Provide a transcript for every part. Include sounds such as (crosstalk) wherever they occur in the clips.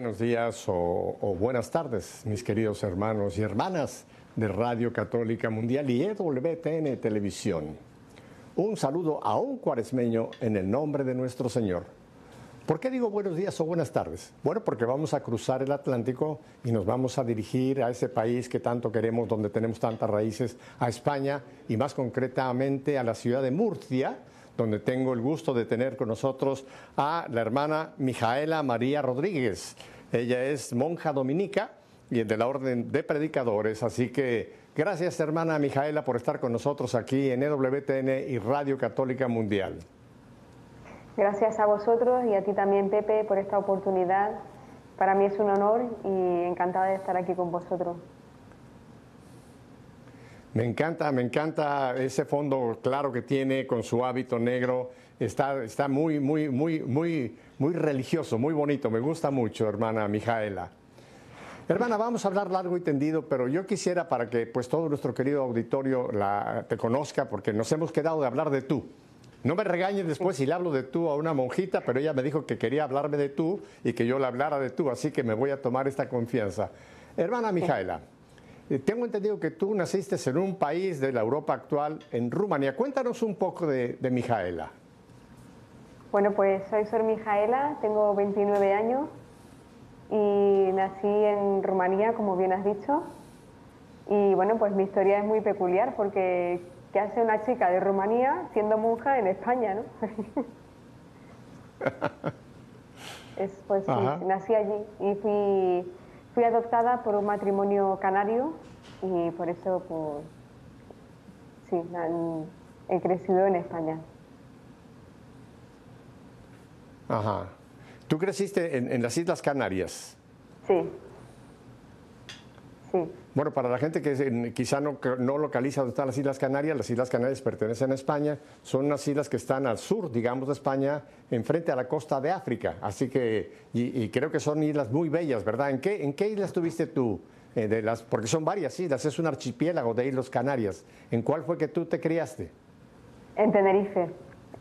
Buenos días o, buenas tardes, mis queridos hermanos y hermanas de Radio Católica Mundial y EWTN Televisión. Un saludo a un cuaresmeño en el nombre de nuestro Señor. ¿Por qué digo buenos días o buenas tardes? Bueno, porque vamos a cruzar el Atlántico y nos vamos a dirigir a ese país que tanto queremos, donde tenemos tantas raíces, a España y más concretamente a la ciudad de Murcia, donde tengo el gusto de tener con nosotros a la hermana Mijaela María Rodríguez. Ella es monja dominica y de la Orden de Predicadores, así que gracias hermana Mijaela por estar con nosotros aquí en EWTN y Radio Católica Mundial. Gracias a vosotros y a ti también Pepe por esta oportunidad. Para mí es un honor y encantada de estar aquí con vosotros. Me encanta, me encanta ese fondo claro que tiene con su hábito negro. Está, está muy, muy, muy, muy, muy religioso, muy bonito. Me gusta mucho, hermana Mijaela. Hermana, vamos a hablar largo y tendido, pero yo quisiera para que pues todo nuestro querido auditorio la, te conozca, porque nos hemos quedado de hablar de tú. No me regañes después si le hablo de tú a una monjita, pero ella me dijo que quería hablarme de tú y que yo le hablara de tú, así que me voy a tomar esta confianza. Hermana Mijaela. Eh, tengo entendido que tú naciste en un país de la Europa actual, en Rumanía. Cuéntanos un poco de, Mijaela. Bueno, pues soy Sor Mijaela, tengo 29 años y nací en Rumanía, como bien has dicho. Y bueno, pues mi historia es muy peculiar porque ¿qué hace una chica de Rumanía siendo monja en España, no? (laughs) pues sí, nací allí y fui Fui adoptada por un matrimonio canario y por eso, pues, sí, he crecido en España. Ajá. ¿Tú creciste en, las Islas Canarias? Sí. Sí. Bueno, para la gente que quizá no, no, localiza dónde están las Islas Canarias, las Islas Canarias pertenecen a España, son unas islas que están al sur, digamos, de España, enfrente a la costa de África. Así que, y, creo que son islas muy bellas, ¿verdad? ¿En qué, en qué islas estuviste tú? Eh, de las, porque son varias islas, es un archipiélago de Islas Canarias. ¿En cuál fue que tú te criaste? En Tenerife.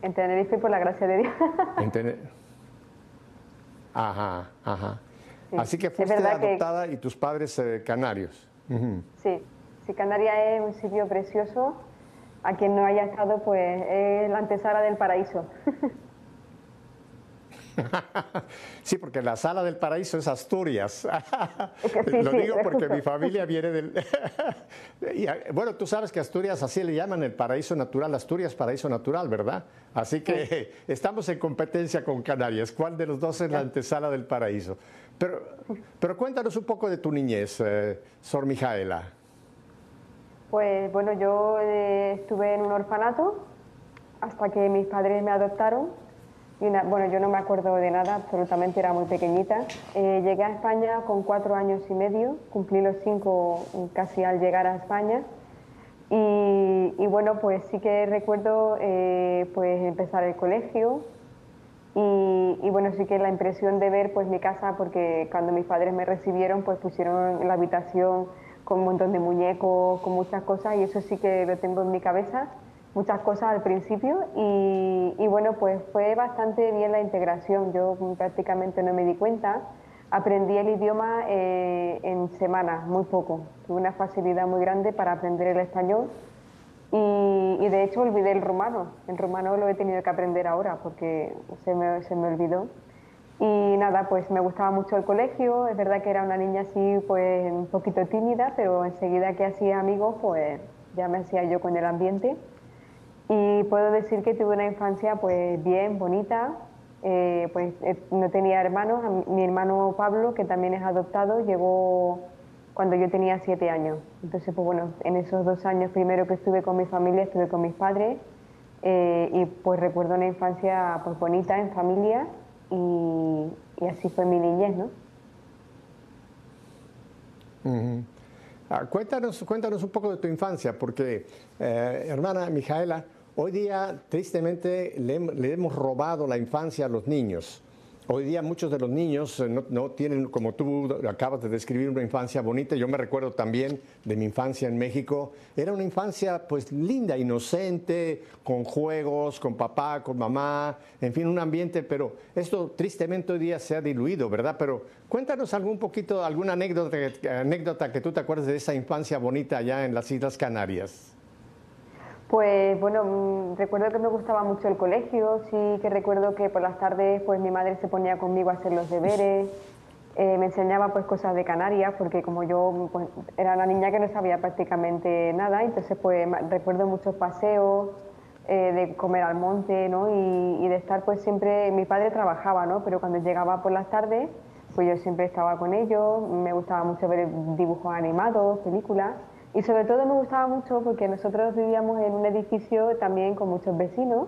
En Tenerife, por la gracia de Dios. (laughs) Ajá, ajá. Así que fuiste adoptada y tus padres eh, canarios. Sí, sí, Canarias es un sitio precioso. A quien no haya estado, pues es la antesala del paraíso. (laughs) (laughs) Sí, porque la sala del paraíso es Asturias. Lo digo porque mi (laughs) familia viene del... (laughs) bueno, tú sabes que Asturias así le llaman el paraíso natural, Asturias paraíso natural, ¿verdad? Así que estamos en competencia con Canarias. ¿Cuál de los dos es la antesala del paraíso? Pero, pero cuéntanos un poco de tu niñez, eh, Sor Mijaela. Pues bueno, yo eh, estuve en un orfanato hasta que mis padres me adoptaron. Bueno, yo no me acuerdo de nada, absolutamente era muy pequeñita. Eh, llegué a España con cuatro años y medio, cumplí los cinco casi al llegar a España. Y, bueno, pues sí que recuerdo pues empezar el colegio, y, bueno, sí que la impresión de ver pues mi casa, porque cuando mis padres me recibieron, pues pusieron la habitación con un montón de muñecos, con muchas cosas, y eso sí que lo tengo en mi cabeza, muchas cosas al principio, y, bueno, pues fue bastante bien la integración, yo prácticamente no me di cuenta, aprendí el idioma eh, en semanas, muy poco, tuve una facilidad muy grande para aprender el español, y, de hecho olvidé el rumano. El rumano lo he tenido que aprender ahora porque se me, se me olvidó. Y nada, pues me gustaba mucho el colegio. Es verdad que era una niña así, pues un poquito tímida, pero enseguida que hacía amigos, pues ya me hacía yo con el ambiente. Y puedo decir que tuve una infancia pues bien, bonita. Eh, pues eh, no tenía hermanos. Mi hermano Pablo, que también es adoptado, llegó cuando yo tenía siete años. Entonces, pues bueno, en esos dos años primero que estuve con mi familia, estuve con mis padres eh, y pues recuerdo una infancia pues bonita en familia y, así fue mi niñez, ¿no? Ah, cuéntanos, cuéntanos un poco de tu infancia, porque, hermana Mijaela, hoy día tristemente le, le, hemos robado la infancia a los niños. Hoy día muchos de los niños eh, no, tienen, como tú acabas de describir, una infancia bonita. Yo me recuerdo también de mi infancia en México. Era una infancia pues linda, inocente, con juegos, con papá, con mamá, en fin, un ambiente, pero esto tristemente hoy día se ha diluido, ¿verdad? Pero cuéntanos algún poquito, alguna anécdota, anécdota que tú te acuerdes de esa infancia bonita allá en las Islas Canarias. Pues bueno, mm, recuerdo que me gustaba mucho el colegio, sí que recuerdo que por las tardes pues mi madre se ponía conmigo a hacer los deberes, eh, me enseñaba pues cosas de Canarias, porque como yo pues, era una niña que no sabía prácticamente nada, entonces pues recuerdo muchos paseos, eh, de comer al monte, ¿no? Y, y, de estar pues siempre, mi padre trabajaba, ¿no? Pero cuando llegaba por las tardes, pues yo siempre estaba con ellos, me gustaba mucho ver dibujos animados, películas. Y sobre todo me gustaba mucho porque nosotros vivíamos en un edificio también con muchos vecinos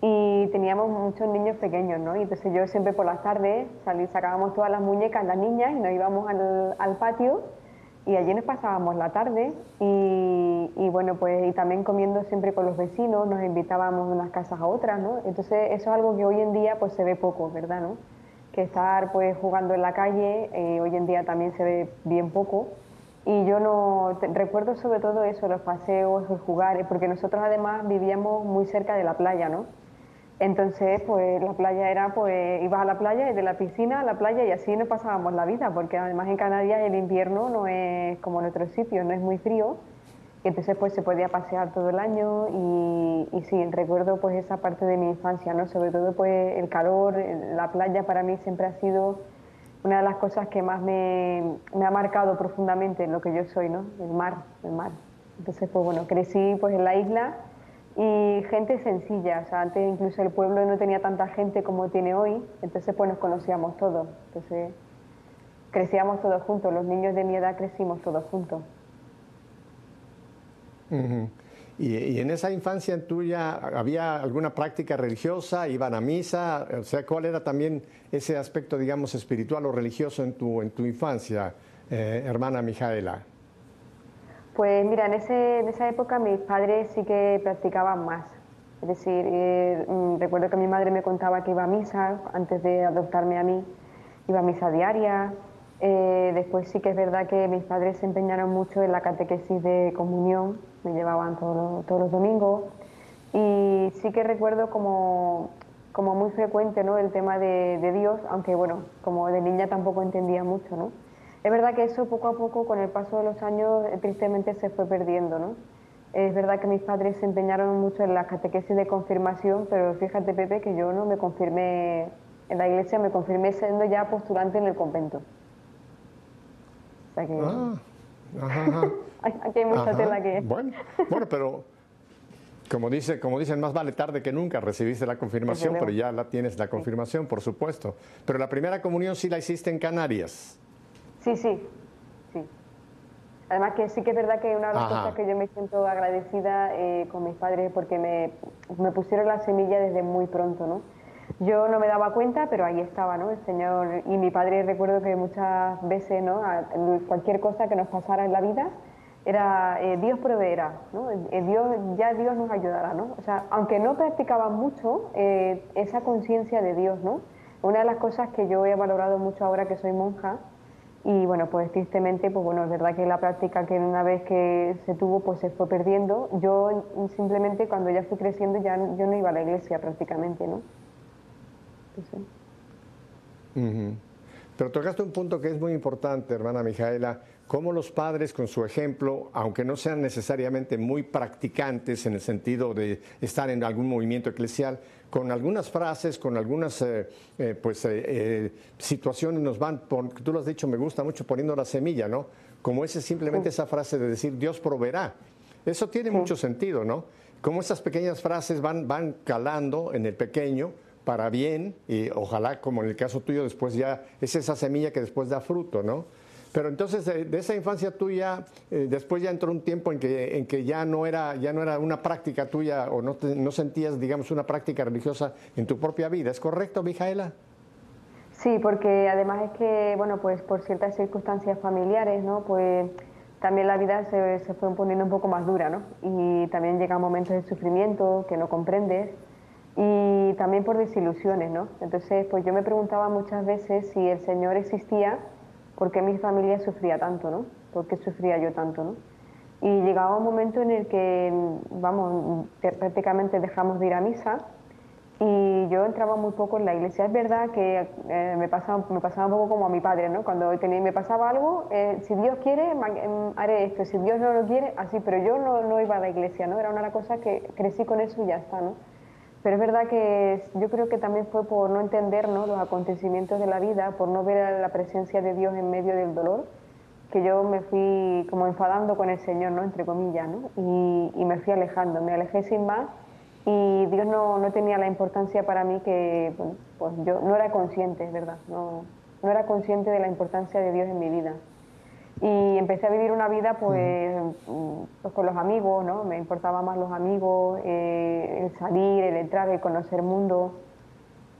y teníamos muchos niños pequeños, ¿no? Y entonces yo siempre por las tardes salí, sacábamos todas las muñecas, las niñas, y nos íbamos al, patio y allí nos pasábamos la tarde y, bueno, pues y también comiendo siempre con los vecinos, nos invitábamos de unas casas a otras, ¿no? Entonces eso es algo que hoy en día pues se ve poco, ¿verdad? Que estar pues jugando en la calle eh, hoy en día también se ve bien poco y yo no recuerdo sobre todo eso, los paseos, el jugar, porque nosotros además vivíamos muy cerca de la playa, ¿no? Entonces, pues la playa era, pues ibas a la playa y de la piscina a la playa y así nos pasábamos la vida, porque además en Canarias el invierno no es como en otros sitios, no es muy frío, entonces pues se podía pasear todo el año y, y sí, recuerdo pues esa parte de mi infancia, ¿no? Sobre todo pues el calor, la playa para mí siempre ha sido una de las cosas que más me, ha marcado profundamente en lo que yo soy, ¿no? El mar, el mar. Entonces, pues bueno, crecí pues en la isla y gente sencilla, o sea, antes incluso el pueblo no tenía tanta gente como tiene hoy, entonces pues nos conocíamos todos, entonces crecíamos todos juntos, los niños de mi edad crecimos todos juntos. Y, en esa infancia tuya, ¿había alguna práctica religiosa? ¿Iban a misa? O sea, ¿cuál era también ese aspecto, digamos, espiritual o religioso en tu, en tu infancia, eh, hermana Mijaela? Pues mira, en, ese, en esa época mis padres sí que practicaban más. Es decir, eh, mm, recuerdo que mi madre me contaba que iba a misa antes de adoptarme a mí, iba a misa diaria. Eh, después sí que es verdad que mis padres se empeñaron mucho en la catequesis de comunión me llevaban todos los, domingos. Y sí que recuerdo como, como muy frecuente ¿no? el tema de, Dios, aunque bueno, como de niña tampoco entendía mucho. ¿no? Es verdad que eso poco a poco, con el paso de los años, eh, tristemente se fue perdiendo. ¿no? Es verdad que mis padres se empeñaron mucho en la catequesis de confirmación, pero fíjate, Pepe, que yo no me confirmé en la iglesia, me confirmé siendo ya postulante en el convento. O sea que... Ah, ajá, (laughs) Aquí hay mucha tela que... Bueno, bueno, pero como, dice, como dicen, más vale tarde que nunca recibiste la confirmación, pero ya la tienes la confirmación, por supuesto. Pero la primera comunión sí la hiciste en Canarias. Sí, sí, sí. Además que sí que es verdad que una de las cosas que yo me siento agradecida eh, con mis padres porque me, me pusieron la semilla desde muy pronto, ¿no? Yo no me daba cuenta, pero ahí estaba, ¿no? El Señor y mi padre recuerdo que muchas veces, ¿no? Cualquier cosa que nos pasara en la vida, era eh, Dios proveerá, ¿no? Eh, Dios, ya Dios nos ayudará, ¿no? O sea, aunque no practicaba mucho, eh, esa conciencia de Dios, ¿no? Una de las cosas que yo he valorado mucho ahora que soy monja, y bueno, pues tristemente, pues bueno, es verdad que la práctica que una vez que se tuvo, pues se fue perdiendo. Yo simplemente cuando ya fui creciendo ya yo no iba a la iglesia prácticamente, ¿no? Pero tocaste un punto que es muy importante, hermana Mijaela, cómo los padres con su ejemplo, aunque no sean necesariamente muy practicantes en el sentido de estar en algún movimiento eclesial, con algunas frases, con algunas eh, eh, pues, eh, situaciones nos van, tú lo has dicho, me gusta mucho poniendo la semilla, ¿no? Como ese simplemente esa frase de decir Dios proveerá. Eso tiene mucho sentido, ¿no? Como esas pequeñas frases van, van calando en el pequeño, para bien y ojalá, como en el caso tuyo, después ya es esa semilla que después da fruto, ¿no? Pero entonces de, esa infancia tuya, eh, después ya entró un tiempo en que, en que ya, no era, ya no era una práctica tuya o no, no sentías, digamos, una práctica religiosa en tu propia vida. ¿Es correcto, Mijaela? Sí, porque además es que, bueno, pues por ciertas circunstancias familiares, ¿no? Pues también la vida se, se fue poniendo un poco más dura, ¿no? Y también llegan momentos de sufrimiento que no comprendes y también por desilusiones, ¿no? Entonces, pues yo me preguntaba muchas veces si el Señor existía, ¿por qué mi familia sufría tanto, ¿no? ¿Por qué sufría yo tanto, ¿no? Y llegaba un momento en el que, vamos, prácticamente dejamos de ir a misa y yo entraba muy poco en la iglesia. Es verdad que eh, me, pasaba, me pasaba un poco como a mi padre, ¿no? Cuando tenía, me pasaba algo, eh, si Dios quiere, em, haré esto, si Dios no lo quiere, así, pero yo no, no iba a la iglesia, ¿no? Era una cosa que crecí con eso y ya está, ¿no? Pero es verdad que yo creo que también fue por no entender ¿no? los acontecimientos de la vida, por no ver la presencia de Dios en medio del dolor, que yo me fui como enfadando con el Señor, ¿no? entre comillas, ¿no? y, y me fui alejando, me alejé sin más y Dios no, no, tenía la importancia para mí que, pues yo no era consciente, es verdad, no, no era consciente de la importancia de Dios en mi vida. Y empecé a vivir una vida pues, mm, pues, con los amigos, ¿no? Me importaban más los amigos, eh, el salir, el entrar, el conocer mundo.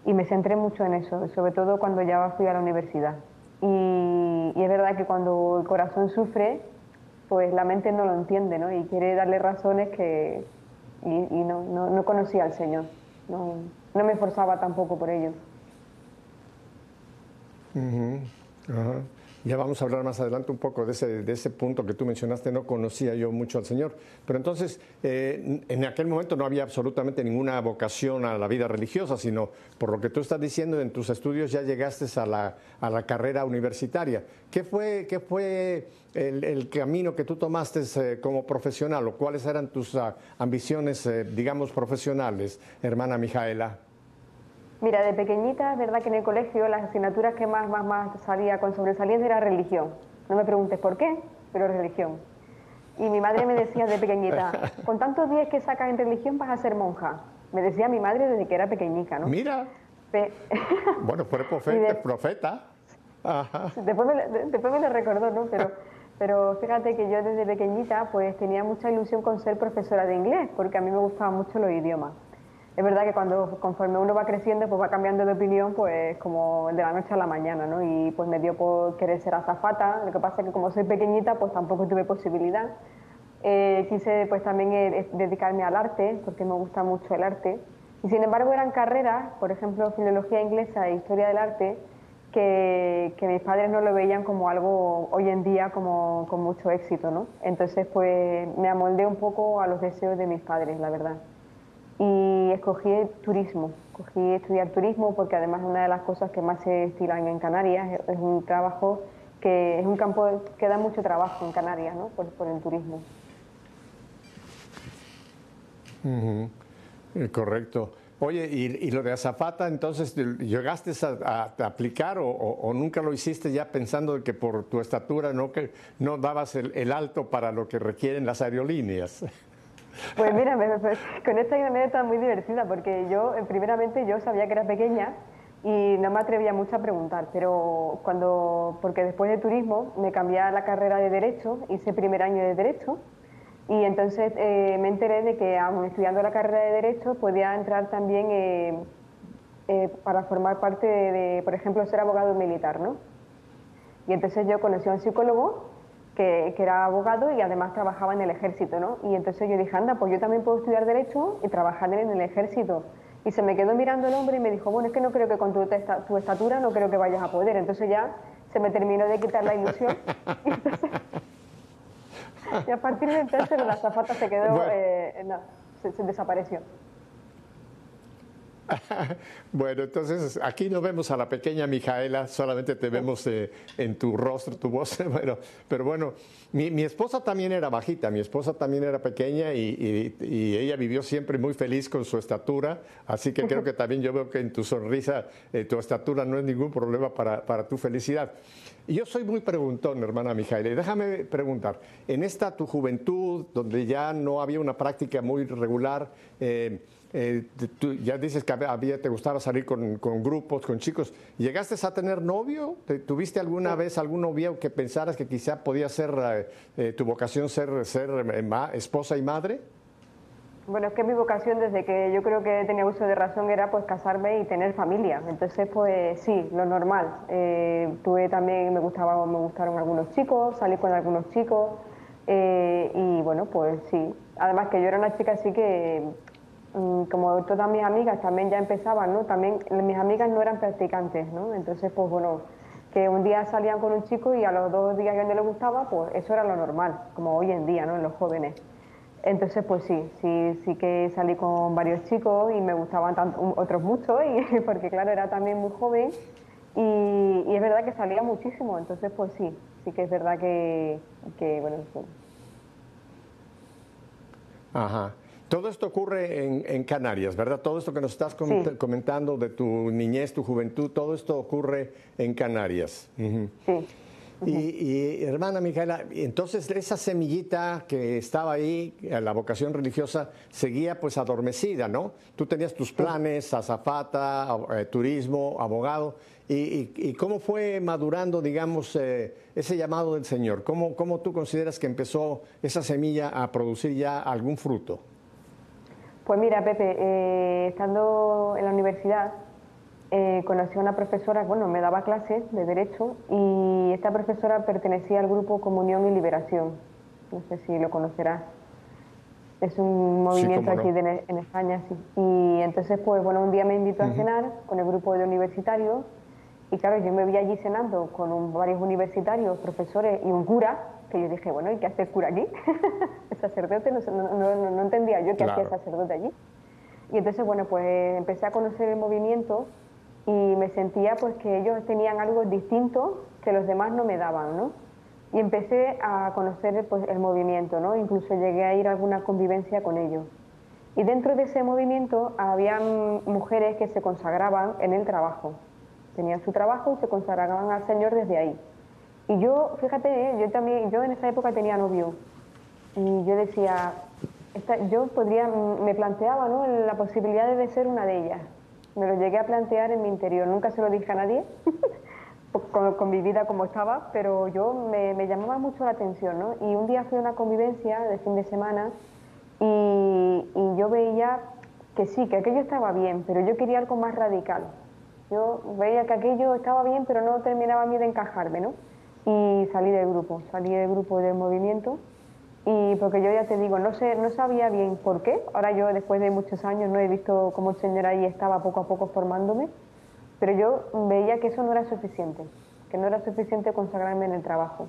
Y me centré mucho en eso, sobre todo cuando ya fui a la universidad. Y, y, es verdad que cuando el corazón sufre, pues la mente no lo entiende, ¿no? Y quiere darle razones que, y, y no, no, no, conocía al Señor. No, no, me esforzaba tampoco por ello. Ya vamos a hablar más adelante un poco de ese, de ese punto que tú mencionaste, no conocía yo mucho al Señor. Pero entonces, eh, en aquel momento no había absolutamente ninguna vocación a la vida religiosa, sino por lo que tú estás diciendo, en tus estudios ya llegaste a la, a la carrera universitaria. ¿Qué fue, qué fue el, camino que tú tomaste eh, como profesional o cuáles eran tus uh, ambiciones, eh, digamos, profesionales, hermana Mijaela? Mira, de pequeñita, es verdad que en el colegio las asignaturas que más, más, más salía con sobresaliente era religión. No me preguntes por qué, pero religión. Y mi madre me decía de pequeñita, (laughs) con tantos días que sacas en religión vas a ser monja. Me decía mi madre desde que era pequeñica, ¿no? Mira. (laughs) bueno, fue (laughs) profeta. profeta. Después, me, después me lo recordó, ¿no? Pero, pero fíjate que yo desde pequeñita pues tenía mucha ilusión con ser profesora de inglés, porque a mí me gustaban mucho los idiomas es verdad que cuando conforme uno va creciendo, pues va cambiando de opinión, pues como de la noche a la mañana, ¿no? Y pues me dio por querer ser azafata, lo que pasa es que como soy pequeñita, pues tampoco tuve posibilidad. Eh, quise pues también eh, dedicarme al arte, porque me gusta mucho el arte. Y sin embargo eran carreras, por ejemplo, filología inglesa e historia del arte, que, que, mis padres no lo veían como algo hoy en día como con mucho éxito, ¿no? Entonces pues me amoldé un poco a los deseos de mis padres, la verdad y escogí turismo. Escogí estudiar turismo porque además una de las cosas que más se estilan en Canarias. Es un trabajo que es un campo que da mucho trabajo en Canarias, ¿no? Por, por el turismo. Eh, correcto. Oye, ¿y, lo de azafata, entonces, llegaste a, aplicar o, nunca lo hiciste ya pensando que por tu estatura no, que, no dabas el, el alto para lo que requieren las aerolíneas? Pues mira, con esta anécdota muy divertida, porque yo, eh, primeramente, yo sabía que era pequeña y no me atrevía mucho a preguntar, pero cuando, porque después de turismo me cambié a la carrera de Derecho, hice primer año de Derecho, y entonces eh, me enteré de que, aún estudiando la carrera de Derecho, podía entrar también eh, para formar parte de, de, por ejemplo, ser abogado militar, ¿no? Y entonces yo conocí a un psicólogo que, era abogado y además trabajaba en el ejército, ¿no? Y entonces yo dije, anda, pues yo también puedo estudiar Derecho y trabajar en el ejército. Y se me quedó mirando el hombre y me dijo, bueno, es que no creo que con tu, tu estatura no creo que vayas a poder. Entonces ya se me terminó de quitar la ilusión. (laughs) y, a partir de entonces la zafata se quedó, eh, no, se desapareció. (laughs) bueno, entonces aquí no vemos a la pequeña Mijaela, solamente te vemos eh, en tu rostro, tu voz. (laughs) Bueno, pero bueno, mi, esposa también era bajita, mi esposa también era pequeña y, ella vivió siempre muy feliz con su estatura, así que creo que también yo veo que en tu sonrisa eh, tu estatura no es ningún problema para, para tu felicidad. Y yo soy muy preguntón, hermana Mijaela, y déjame preguntar, en esta tu juventud, donde ya no había una práctica muy regular, eh, eh, tú ya dices que había, te gustaba salir con, con, grupos, con chicos. ¿Llegaste a tener novio? ¿Tuviste alguna vez algún novio que pensaras que quizá podía ser eh, eh, tu vocación ser, ser esposa y madre? Bueno, es que mi vocación desde que yo creo que tenía uso de razón era pues casarme y tener familia. Entonces, pues sí, lo normal. tuve también, me gustaba, me gustaron algunos chicos, salí con algunos chicos y bueno, pues sí. Además que yo era una chica así que como todas mis amigas también ya empezaban, ¿no? También mis amigas no eran practicantes, ¿no? Entonces, pues bueno, que un día salían con un chico y a los dos días que no les gustaba, pues eso era lo normal, como hoy en día, ¿no? En los jóvenes. Entonces, pues sí, sí, sí que salí con varios chicos y me gustaban otros muchos, y, (laughs) porque claro, era también muy joven y, es verdad que salía muchísimo, entonces pues sí, sí que es verdad que, bueno, Ajá. Todo esto ocurre en, Canarias, ¿verdad? Todo esto que nos estás comentando de tu niñez, tu juventud, todo esto ocurre en Canarias. Sí. Y, hermana Micaela, entonces esa semillita que estaba ahí, la vocación religiosa, seguía pues adormecida, ¿no? Tú tenías tus planes, azafata, eh, turismo, abogado, y, cómo fue madurando, digamos, eh, ese llamado del Señor? ¿Cómo, ¿Cómo tú consideras que empezó esa semilla a producir ya algún fruto? Pues mira, Pepe, eh, estando en la universidad, eh, conocí a una profesora, bueno, me daba clases de Derecho y esta profesora pertenecía al grupo Comunión y Liberación. No sé si lo conocerás. Es un movimiento aquí en España, sí. Y entonces, pues bueno, un día me invitó a cenar con el grupo de universitarios y claro, yo me vi allí cenando con varios universitarios, profesores y un cura, que yo dije, bueno, ¿y qué hace el cura aquí? el sacerdote, no, no, no, entendía yo qué hacía el sacerdote allí. Y entonces, bueno, pues empecé a conocer el movimiento y me sentía pues que ellos tenían algo distinto que los demás no me daban, ¿no? Y empecé a conocer pues, el movimiento, ¿no? Incluso llegué a ir a alguna convivencia con ellos. Y dentro de ese movimiento había mujeres que se consagraban en el trabajo. Tenían su trabajo y se consagraban al Señor desde ahí. Y yo, fíjate, yo también, yo en esa época tenía novio. Y yo decía, yo podría, me planteaba ¿no? la posibilidad de ser una de ellas me lo llegué a plantear en mi interior, nunca se lo dije a nadie, (laughs) con, mi vida como estaba, pero yo me, llamaba mucho la atención, ¿no? Y un día fui a una convivencia de fin de semana y, yo veía que sí, que aquello estaba bien, pero yo quería algo más radical. Yo veía que aquello estaba bien, pero no terminaba a mí de encajarme, ¿no? Y salí del grupo, salí del grupo del movimiento y porque yo ya te digo, no sé, no sabía bien por qué. Ahora yo después de muchos años no he visto cómo el Señor ahí estaba poco a poco formándome, pero yo veía que eso no era suficiente, que no era suficiente consagrarme en el trabajo.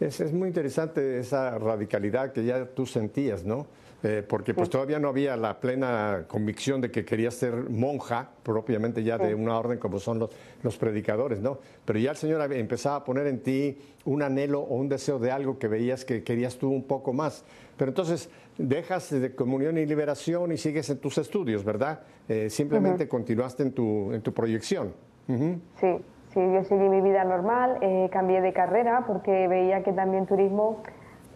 es, muy interesante esa radicalidad que ya tú sentías, ¿no? Eh, porque pues todavía no había la plena convicción de que querías ser monja, propiamente ya de una orden como son los, los predicadores, ¿no? Pero ya el Señor empezaba a poner en ti un anhelo o un deseo de algo que veías que querías tú un poco más. Pero entonces dejas de comunión y liberación y sigues en tus estudios, ¿verdad? Eh, simplemente continuaste en tu, en tu proyección. Sí, sí, yo seguí mi vida normal, eh, cambié de carrera porque veía que también turismo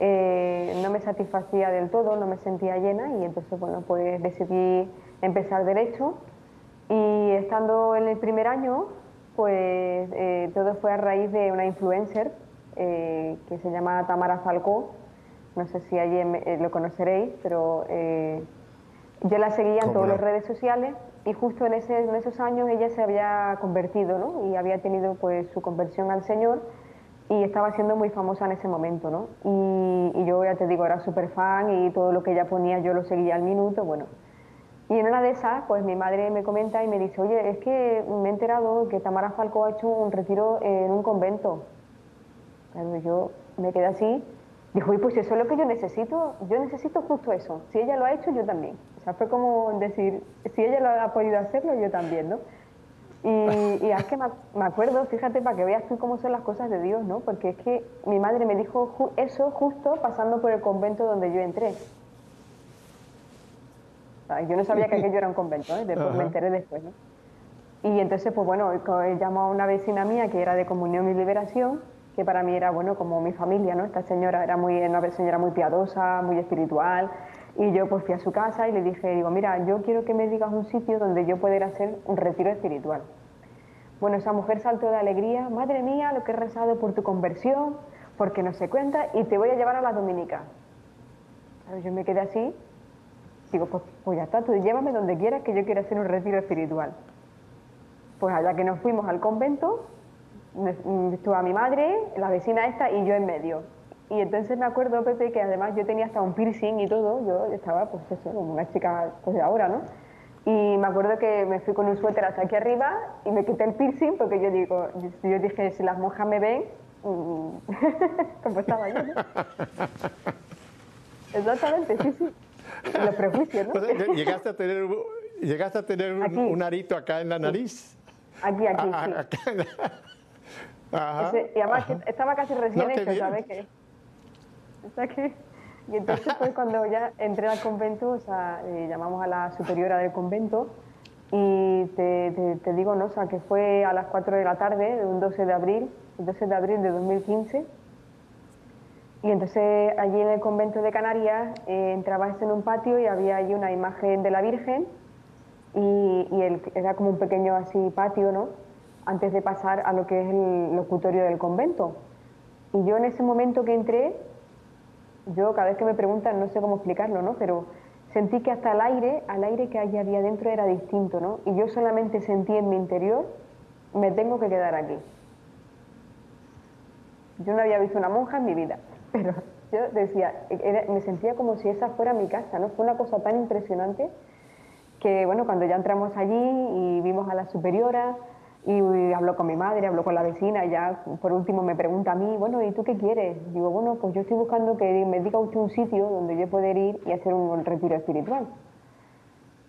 eh, no me satisfacía del todo, no me sentía llena y entonces, bueno, pues decidí empezar Derecho. Y estando en el primer año, pues eh, todo fue a raíz de una influencer eh, que se llama Tamara Falcó, no sé si allí lo conoceréis, pero yo la seguía en todas las redes sociales y justo en, ese, en esos años ella se había convertido ¿no? y había tenido pues su conversión al Señor y estaba siendo muy famosa en ese momento, ¿no? Y, yo ya te digo, era súper fan y todo lo que ella ponía yo lo seguía al minuto, bueno. Y en una de esas, pues mi madre me comenta y me dice, oye, es que me he enterado que Tamara Falco ha hecho un retiro en un convento. yo me quedé así, dijo, y pues eso es lo que yo necesito, yo necesito justo eso. Si ella lo ha hecho, yo también. O sea, fue como decir, si ella lo ha podido hacerlo, yo también, ¿no? Y, es que me acuerdo, fíjate, para que veas tú cómo son las cosas de Dios, ¿no? Porque es que mi madre me dijo eso justo pasando por el convento donde yo entré. Yo no sabía que aquello era un convento, ¿eh? después me enteré después, ¿no? Y entonces, pues bueno, llamó a una vecina mía que era de Comunión y Liberación, que para mí era, bueno, como mi familia, ¿no? Esta señora era muy, una señora muy piadosa, muy espiritual, y yo pues fui a su casa y le dije, digo, mira, yo quiero que me digas un sitio donde yo pueda ir a hacer un retiro espiritual. Bueno, esa mujer saltó de alegría, madre mía, lo que he rezado por tu conversión, porque no se cuenta, y te voy a llevar a la Dominica. yo me quedé así, digo, pues, pues ya está, tú llévame donde quieras que yo quiera hacer un retiro espiritual. Pues allá que nos fuimos al convento, estuvo a mi madre, la vecina esta y yo en medio. Y entonces me acuerdo, Pepe, que además yo tenía hasta un piercing y todo, yo estaba pues eso, como una chica pues de ahora, ¿no? Y me acuerdo que me fui con un suéter hasta aquí arriba y me quité el piercing porque yo digo, yo dije, si las monjas me ven, mm, (laughs) como estaba yo, ¿no? (laughs) Exactamente, sí, sí. Los prejuicios, ¿no? llegaste a tener, llegaste a tener un, arito acá en la nariz. Aquí, aquí, ah, sí. (laughs) Ajá, y además estaba casi recién hecho, ¿sabes? (laughs) Que, está aquí. Y entonces fue cuando ya entré al convento, o sea, eh, llamamos a la superiora del convento y te, te, digo, ¿no? O sea, que fue a las 4 de la tarde, de un 12 de abril, el 12 de abril de 2015. Y entonces allí en el convento de Canarias eh, entrabas en un patio y había allí una imagen de la Virgen y, y el, era como un pequeño así patio, ¿no? Antes de pasar a lo que es el locutorio del convento. Y yo en ese momento que entré, yo cada vez que me preguntan no sé cómo explicarlo, ¿no? Pero sentí que hasta el aire, al aire que había dentro era distinto, ¿no? Y yo solamente sentí en mi interior, me tengo que quedar aquí. Yo no había visto una monja en mi vida, (laughs) pero yo decía, me sentía como si esa fuera mi casa, ¿no? Fue una cosa tan impresionante que, bueno, cuando ya entramos allí y vimos a la superiora, y habló con mi madre, habló con la vecina y ya por último me pregunta a mí, bueno, ¿y tú qué quieres? Digo, bueno, pues yo estoy buscando que me diga usted un sitio donde yo poder ir y hacer un retiro espiritual.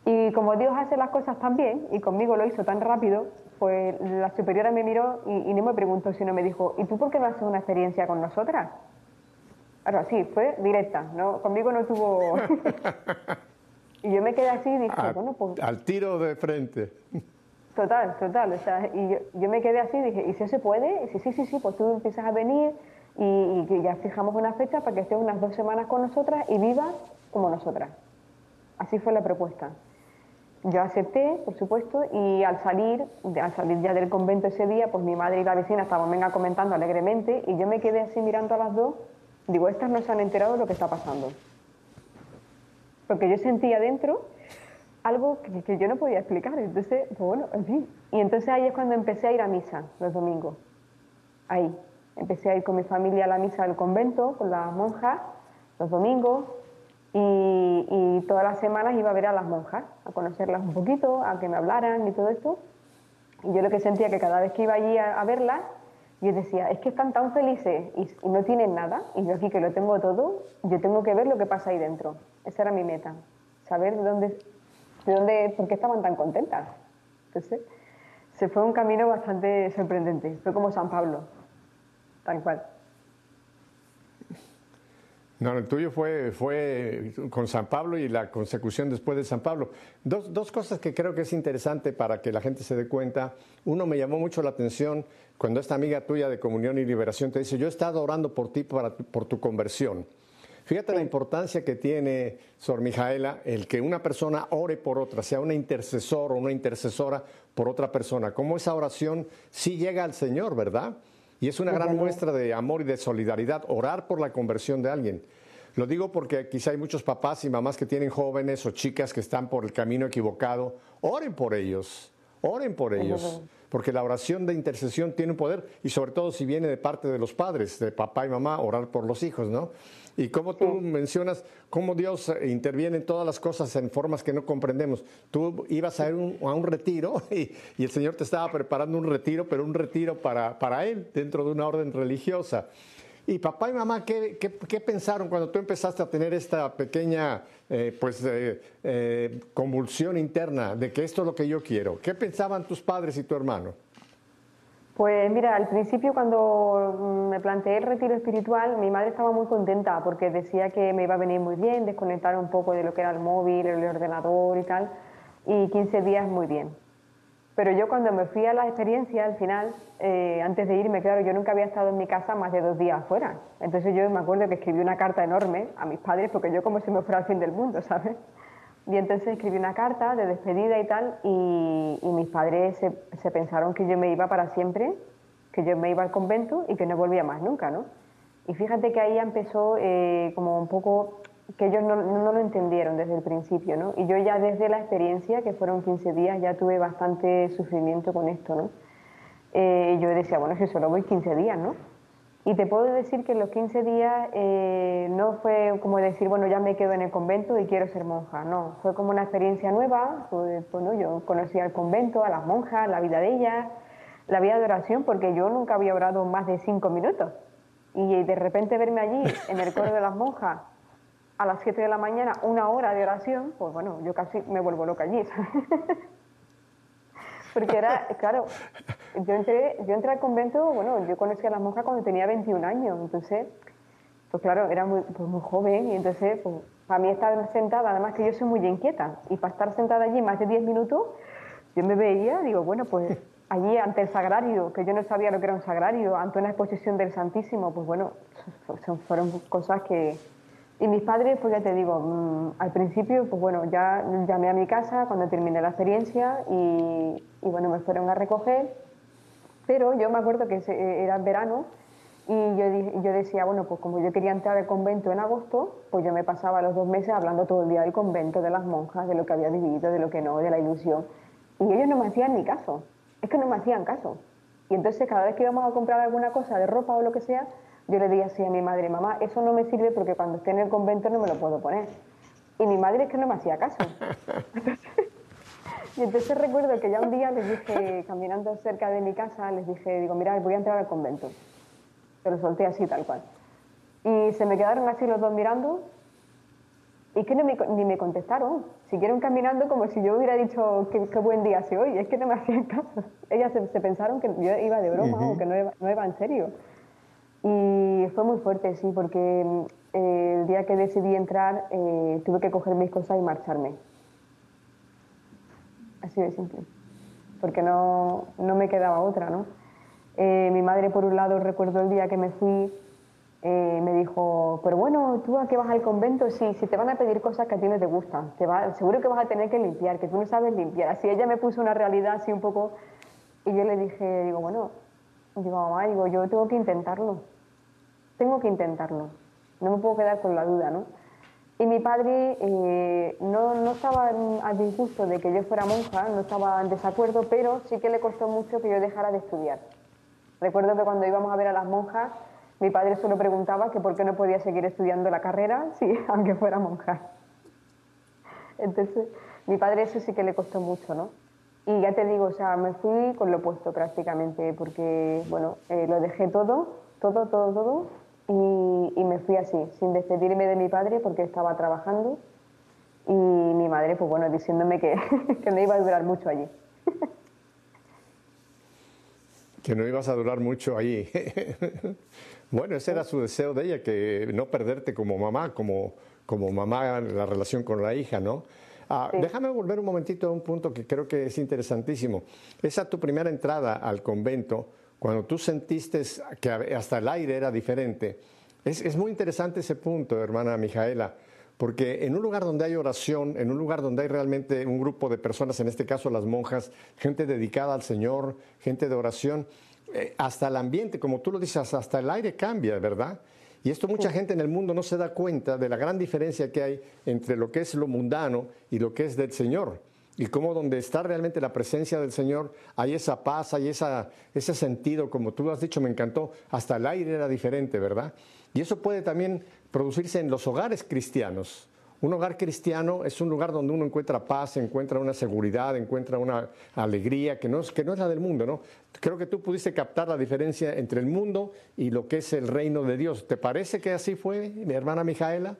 Y como Dios hace las cosas tan bien y conmigo lo hizo tan rápido, pues la superiora me miró y, no me preguntó, sino me dijo, ¿y tú por qué no haces una experiencia con nosotras? Ahora sí, fue directa, ¿no? Conmigo no tuvo... (laughs) (laughs) y yo me quedé así y dije, bueno, pues... Al tiro de frente. Total, total. O sea, y yo, me quedé así dije, ¿y si se puede? Y sí, sí, sí, sí, pues tú empiezas a venir y, y ya fijamos una fecha para que estés unas dos semanas con nosotras y vivas como nosotras. Así fue la propuesta. Yo acepté, por supuesto, y al salir, al salir ya del convento ese día, pues mi madre y la vecina estaban venga comentando alegremente y yo me quedé así mirando a las dos. Digo, estas no se han enterado de lo que está pasando. Porque yo sentía dentro algo que, yo no podía explicar. Entonces, bueno, en fin. Y entonces ahí es cuando empecé a ir a misa los domingos. Ahí. Empecé a ir con mi familia a la misa del convento, con las monjas, los domingos. Y, todas las semanas iba a ver a las monjas, a conocerlas un poquito, a que me hablaran y todo esto. Y yo lo que sentía que cada vez que iba allí a, verlas, yo decía, es que están tan felices y, y, no tienen nada, y yo aquí que lo tengo todo, yo tengo que ver lo que pasa ahí dentro. Esa era mi meta, saber de dónde, ¿De dónde, por qué estaban tan contentas? Entonces, se fue un camino bastante sorprendente. Fue como San Pablo, tal cual. No, el tuyo fue, fue con San Pablo y la consecución después de San Pablo. Dos, dos, cosas que creo que es interesante para que la gente se dé cuenta. Uno, me llamó mucho la atención cuando esta amiga tuya de Comunión y Liberación te dice, yo he estado orando por ti para, por tu conversión. Fíjate la importancia que tiene, Sor Mijaela, el que una persona ore por otra, sea una intercesor o una intercesora por otra persona. Cómo esa oración sí llega al Señor, ¿verdad? Y es una gran muestra de amor y de solidaridad, orar por la conversión de alguien. Lo digo porque quizá hay muchos papás y mamás que tienen jóvenes o chicas que están por el camino equivocado. Oren por ellos, oren por ellos porque la oración de intercesión tiene un poder y sobre todo si viene de parte de los padres, de papá y mamá, orar por los hijos, ¿no? Y como tú mencionas, cómo Dios interviene en todas las cosas en formas que no comprendemos. Tú ibas a, ir a un retiro (laughs) y, el Señor te estaba preparando un retiro, pero un retiro para, para Él, dentro de una orden religiosa. Y papá y mamá, ¿qué, qué, pensaron cuando tú empezaste a tener esta pequeña eh, pues, eh, eh, convulsión interna de que esto es lo que yo quiero? ¿Qué pensaban tus padres y tu hermano? Pues mira, al principio cuando me planteé el retiro espiritual, mi madre estaba muy contenta porque decía que me iba a venir muy bien, desconectar un poco de lo que era el móvil, el ordenador y tal, y 15 días muy bien. Pero yo cuando me fui a la experiencia, al final, eh, antes de irme, claro, yo nunca había estado en mi casa más de dos días afuera. Entonces yo me acuerdo que escribí una carta enorme a mis padres, porque yo como si me fuera al fin del mundo, ¿sabes? Y entonces escribí una carta de despedida y tal, y, mis padres se, pensaron que yo me iba para siempre, que yo me iba al convento y que no volvía más nunca, ¿no? Y fíjate que ahí empezó eh, como un poco que ellos no, no, lo entendieron desde el principio, ¿no? Y yo ya desde la experiencia, que fueron 15 días, ya tuve bastante sufrimiento con esto, ¿no? Eh, yo decía, bueno, que solo voy 15 días, ¿no? Y te puedo decir que en los 15 días eh, no fue como decir, bueno, ya me quedo en el convento y quiero ser monja. No, fue como una experiencia nueva. bueno, yo conocí al convento, a las monjas, la vida de ellas, la vida de oración, porque yo nunca había orado más de cinco minutos. Y de repente verme allí, en el coro de las monjas, a las 7 de la mañana, una hora de oración, pues bueno, yo casi me vuelvo loca allí. (laughs) Porque era, claro, yo entré, yo entré al convento, bueno, yo conocí a las monjas cuando tenía 21 años, entonces, pues claro, era muy, pues muy joven y entonces, pues, para mí estar sentada, además que yo soy muy inquieta, y para estar sentada allí más de 10 minutos, yo me veía, digo, bueno, pues (laughs) allí ante el sagrario, que yo no sabía lo que era un sagrario, ante una exposición del Santísimo, pues bueno, (laughs) fueron cosas que... Y mis padres, pues ya te digo, mm, al principio, pues bueno, ya llamé a mi casa cuando terminé la experiencia y, y bueno, me fueron a recoger, pero yo me acuerdo que era verano y yo, yo decía, bueno, pues como yo quería entrar al convento en agosto, pues yo me pasaba los dos meses hablando todo el día del convento, de las monjas, de lo que había vivido, de lo que no, de la ilusión. Y ellos no me hacían ni caso es que no me hacían caso. Y entonces cada vez que íbamos a comprar alguna cosa de ropa o lo que sea, yo le decía así a mi madre, mamá, eso no me sirve porque cuando esté en el convento no me lo puedo poner. Y mi madre es que no me hacía caso. (laughs) y entonces recuerdo que ya un día les dije, caminando cerca de mi casa, les dije, digo, mira, voy a entrar al convento. Se lo solté así, tal cual. Y se me quedaron así los dos mirando y que ni me contestaron. Siguieron caminando como si yo hubiera dicho qué, buen día hace hoy. Es que no me hacían caso. Ellas se, pensaron que yo iba de broma o que no iba, en serio. Y fue muy fuerte, sí, porque eh, el día que decidí entrar eh, tuve que coger mis cosas y marcharme. Así de simple. Porque no, no me quedaba otra, ¿no? Eh, mi madre, por un lado, recuerdo el día que me fui, eh, me dijo, pero bueno, tú a qué vas al convento, sí, si te van a pedir cosas que a ti no te gustan, te va, seguro que vas a tener que limpiar, que tú no sabes limpiar. Así ella me puso una realidad así un poco, y yo le dije, digo, bueno, digo, mamá, digo, yo tengo que intentarlo, tengo que intentarlo, no me puedo quedar con la duda, ¿no? Y mi padre eh, no, no, estaba a disgusto de que yo fuera monja, no estaba en desacuerdo, pero sí que le costó mucho que yo dejara de estudiar. Recuerdo que cuando íbamos a ver a las monjas, mi padre solo preguntaba que por qué no podía seguir estudiando la carrera, (laughs) sí, aunque fuera monja. Entonces, mi padre eso sí que le costó mucho, ¿no? Y ya te digo, o sea, me fui con lo opuesto prácticamente, porque, bueno, eh, lo dejé todo, todo, todo, todo, y, me fui así, sin despedirme de mi padre porque estaba trabajando, y mi madre, pues bueno, diciéndome que, (laughs) que no iba a durar mucho allí. (laughs) Que no ibas a durar mucho allí. (laughs) Bueno, ese era su deseo de ella, que no perderte como mamá, como, como mamá la relación con la hija, ¿no? Ah, déjame volver un momentito a un punto que creo que es interesantísimo. Esa tu primera entrada al convento, cuando tú sentiste que hasta el aire era diferente. Es, es muy interesante ese punto, hermana Mijaela, porque en un lugar donde hay oración, en un lugar donde hay realmente un grupo de personas, en este caso las monjas, gente dedicada al Señor, gente de oración, eh, hasta el ambiente, como tú lo dices, hasta el aire cambia, ¿verdad? Y esto mucha gente en el mundo no se da cuenta de la gran diferencia que hay entre lo que es lo mundano y lo que es del Señor. Y cómo donde está realmente la presencia del Señor hay esa paz, hay esa, ese sentido, como tú lo has dicho, me encantó, hasta el aire era diferente, ¿verdad? Y eso puede también producirse en los hogares cristianos. Un hogar cristiano es un lugar donde uno encuentra paz, encuentra una seguridad, encuentra una alegría que no es, que no es la del mundo, ¿no? Creo que tú pudiste captar la diferencia entre el mundo y lo que es el reino de Dios. ¿Te parece que así fue, mi hermana Mijaela?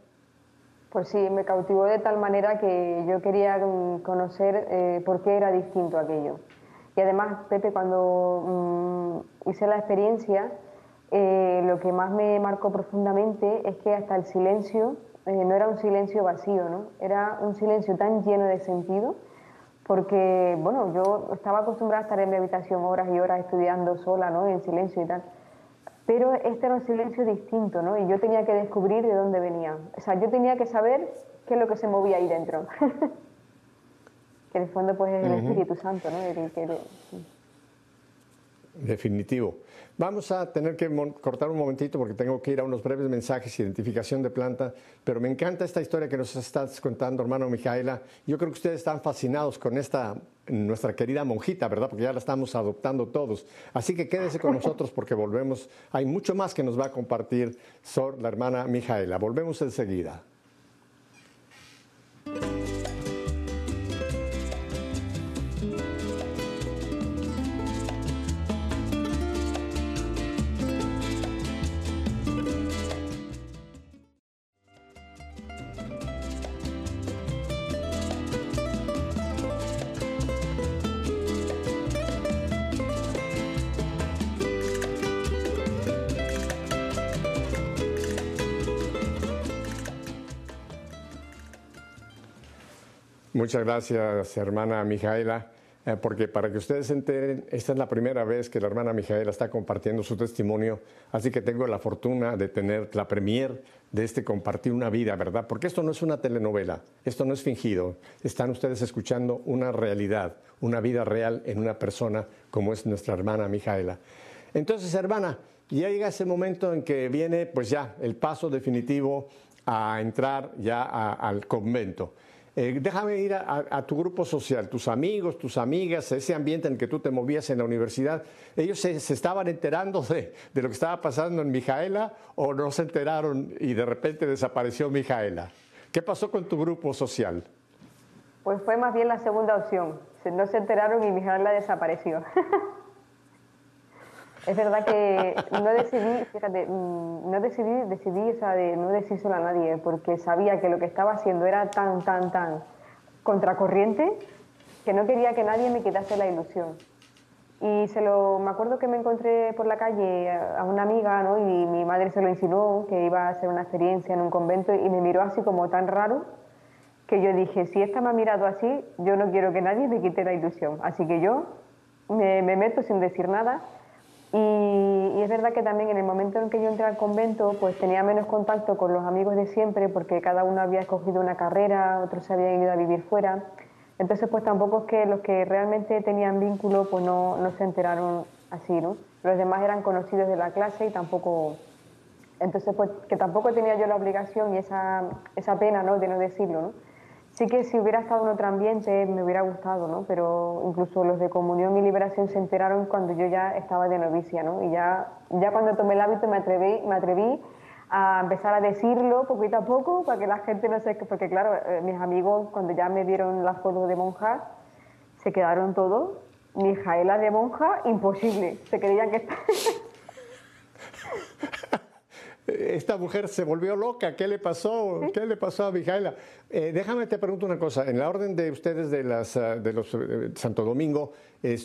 Pues sí, me cautivó de tal manera que yo quería conocer eh, por qué era distinto aquello. Y además, Pepe, cuando mm, hice la experiencia, eh, lo que más me marcó profundamente es que hasta el silencio eh, no era un silencio vacío, ¿no? Era un silencio tan lleno de sentido, porque, bueno, yo estaba acostumbrada a estar en mi habitación horas y horas estudiando sola, ¿no? En silencio y tal. Pero este era un silencio distinto, ¿no? Y yo tenía que descubrir de dónde venía. O sea, yo tenía que saber qué es lo que se movía ahí dentro. (laughs) que en el fondo, pues, es el Espíritu Santo, ¿no? Definitivo. Vamos a tener que cortar un momentito porque tengo que ir a unos breves mensajes, identificación de planta, pero me encanta esta historia que nos estás contando, hermano Mijaela. Yo creo que ustedes están fascinados con esta, nuestra querida monjita, ¿verdad? Porque ya la estamos adoptando todos. Así que quédese con nosotros porque volvemos. Hay mucho más que nos va a compartir la hermana Mijaela. Volvemos enseguida. Muchas gracias, hermana Mijaela, eh, porque para que ustedes se enteren, esta es la primera vez que la hermana Mijaela está compartiendo su testimonio, así que tengo la fortuna de tener la premier de este compartir una vida, ¿verdad? Porque esto no es una telenovela, esto no es fingido, están ustedes escuchando una realidad, una vida real en una persona como es nuestra hermana Mijaela. Entonces, hermana, ya llega ese momento en que viene, pues ya, el paso definitivo a entrar ya al convento. Eh, déjame ir a, tu grupo social, tus amigos, tus amigas, ese ambiente en que tú te movías en la universidad. ¿Ellos se, estaban enterando de, lo que estaba pasando en Mijaela o no se enteraron y de repente desapareció Mijaela? ¿Qué pasó con tu grupo social? Pues fue más bien la segunda opción. No se enteraron y Mijaela desapareció. (laughs) Es verdad que no decidí, fíjate, mm, no decidí, decidí, o de no decírselo a nadie, porque sabía que lo que estaba haciendo era tan, tan, tan contracorriente que no quería que nadie me quitase la ilusión. Y se lo, me acuerdo que me encontré por la calle a una amiga, ¿no? Y mi madre se lo insinuó, que iba a hacer una experiencia en un convento, y me miró así como tan raro, que yo dije, si esta me ha mirado así, yo no quiero que nadie me quite la ilusión. Así que yo me meto sin decir nada y, es verdad que también en el momento en que yo entré al convento, pues tenía menos contacto con los amigos de siempre, porque cada uno había escogido una carrera, otros se habían ido a vivir fuera. Entonces, pues tampoco es que los que realmente tenían vínculo, pues no, no se enteraron así, ¿no? Los demás eran conocidos de la clase y tampoco... Entonces, pues que tampoco tenía yo la obligación y esa, esa pena, ¿no? De no decirlo, ¿no? Sí que si hubiera estado en otro ambiente me hubiera gustado, ¿no? Pero incluso los de comunión y liberación se enteraron cuando yo ya estaba de novicia, ¿no? Y ya, ya cuando tomé el hábito me atreví, me atreví a empezar a decirlo poquito a poco para que la gente no se... Porque claro, eh, mis amigos cuando ya me vieron las fotos de monja se quedaron todos. Mijaela de monja, imposible. Se creían que... (laughs) esta mujer se volvió loca, ¿qué le pasó? ¿Qué le pasó a Mijaela? Eh, déjame te pregunto una cosa, en la orden de ustedes de, las, de los eh, Santo Domingo,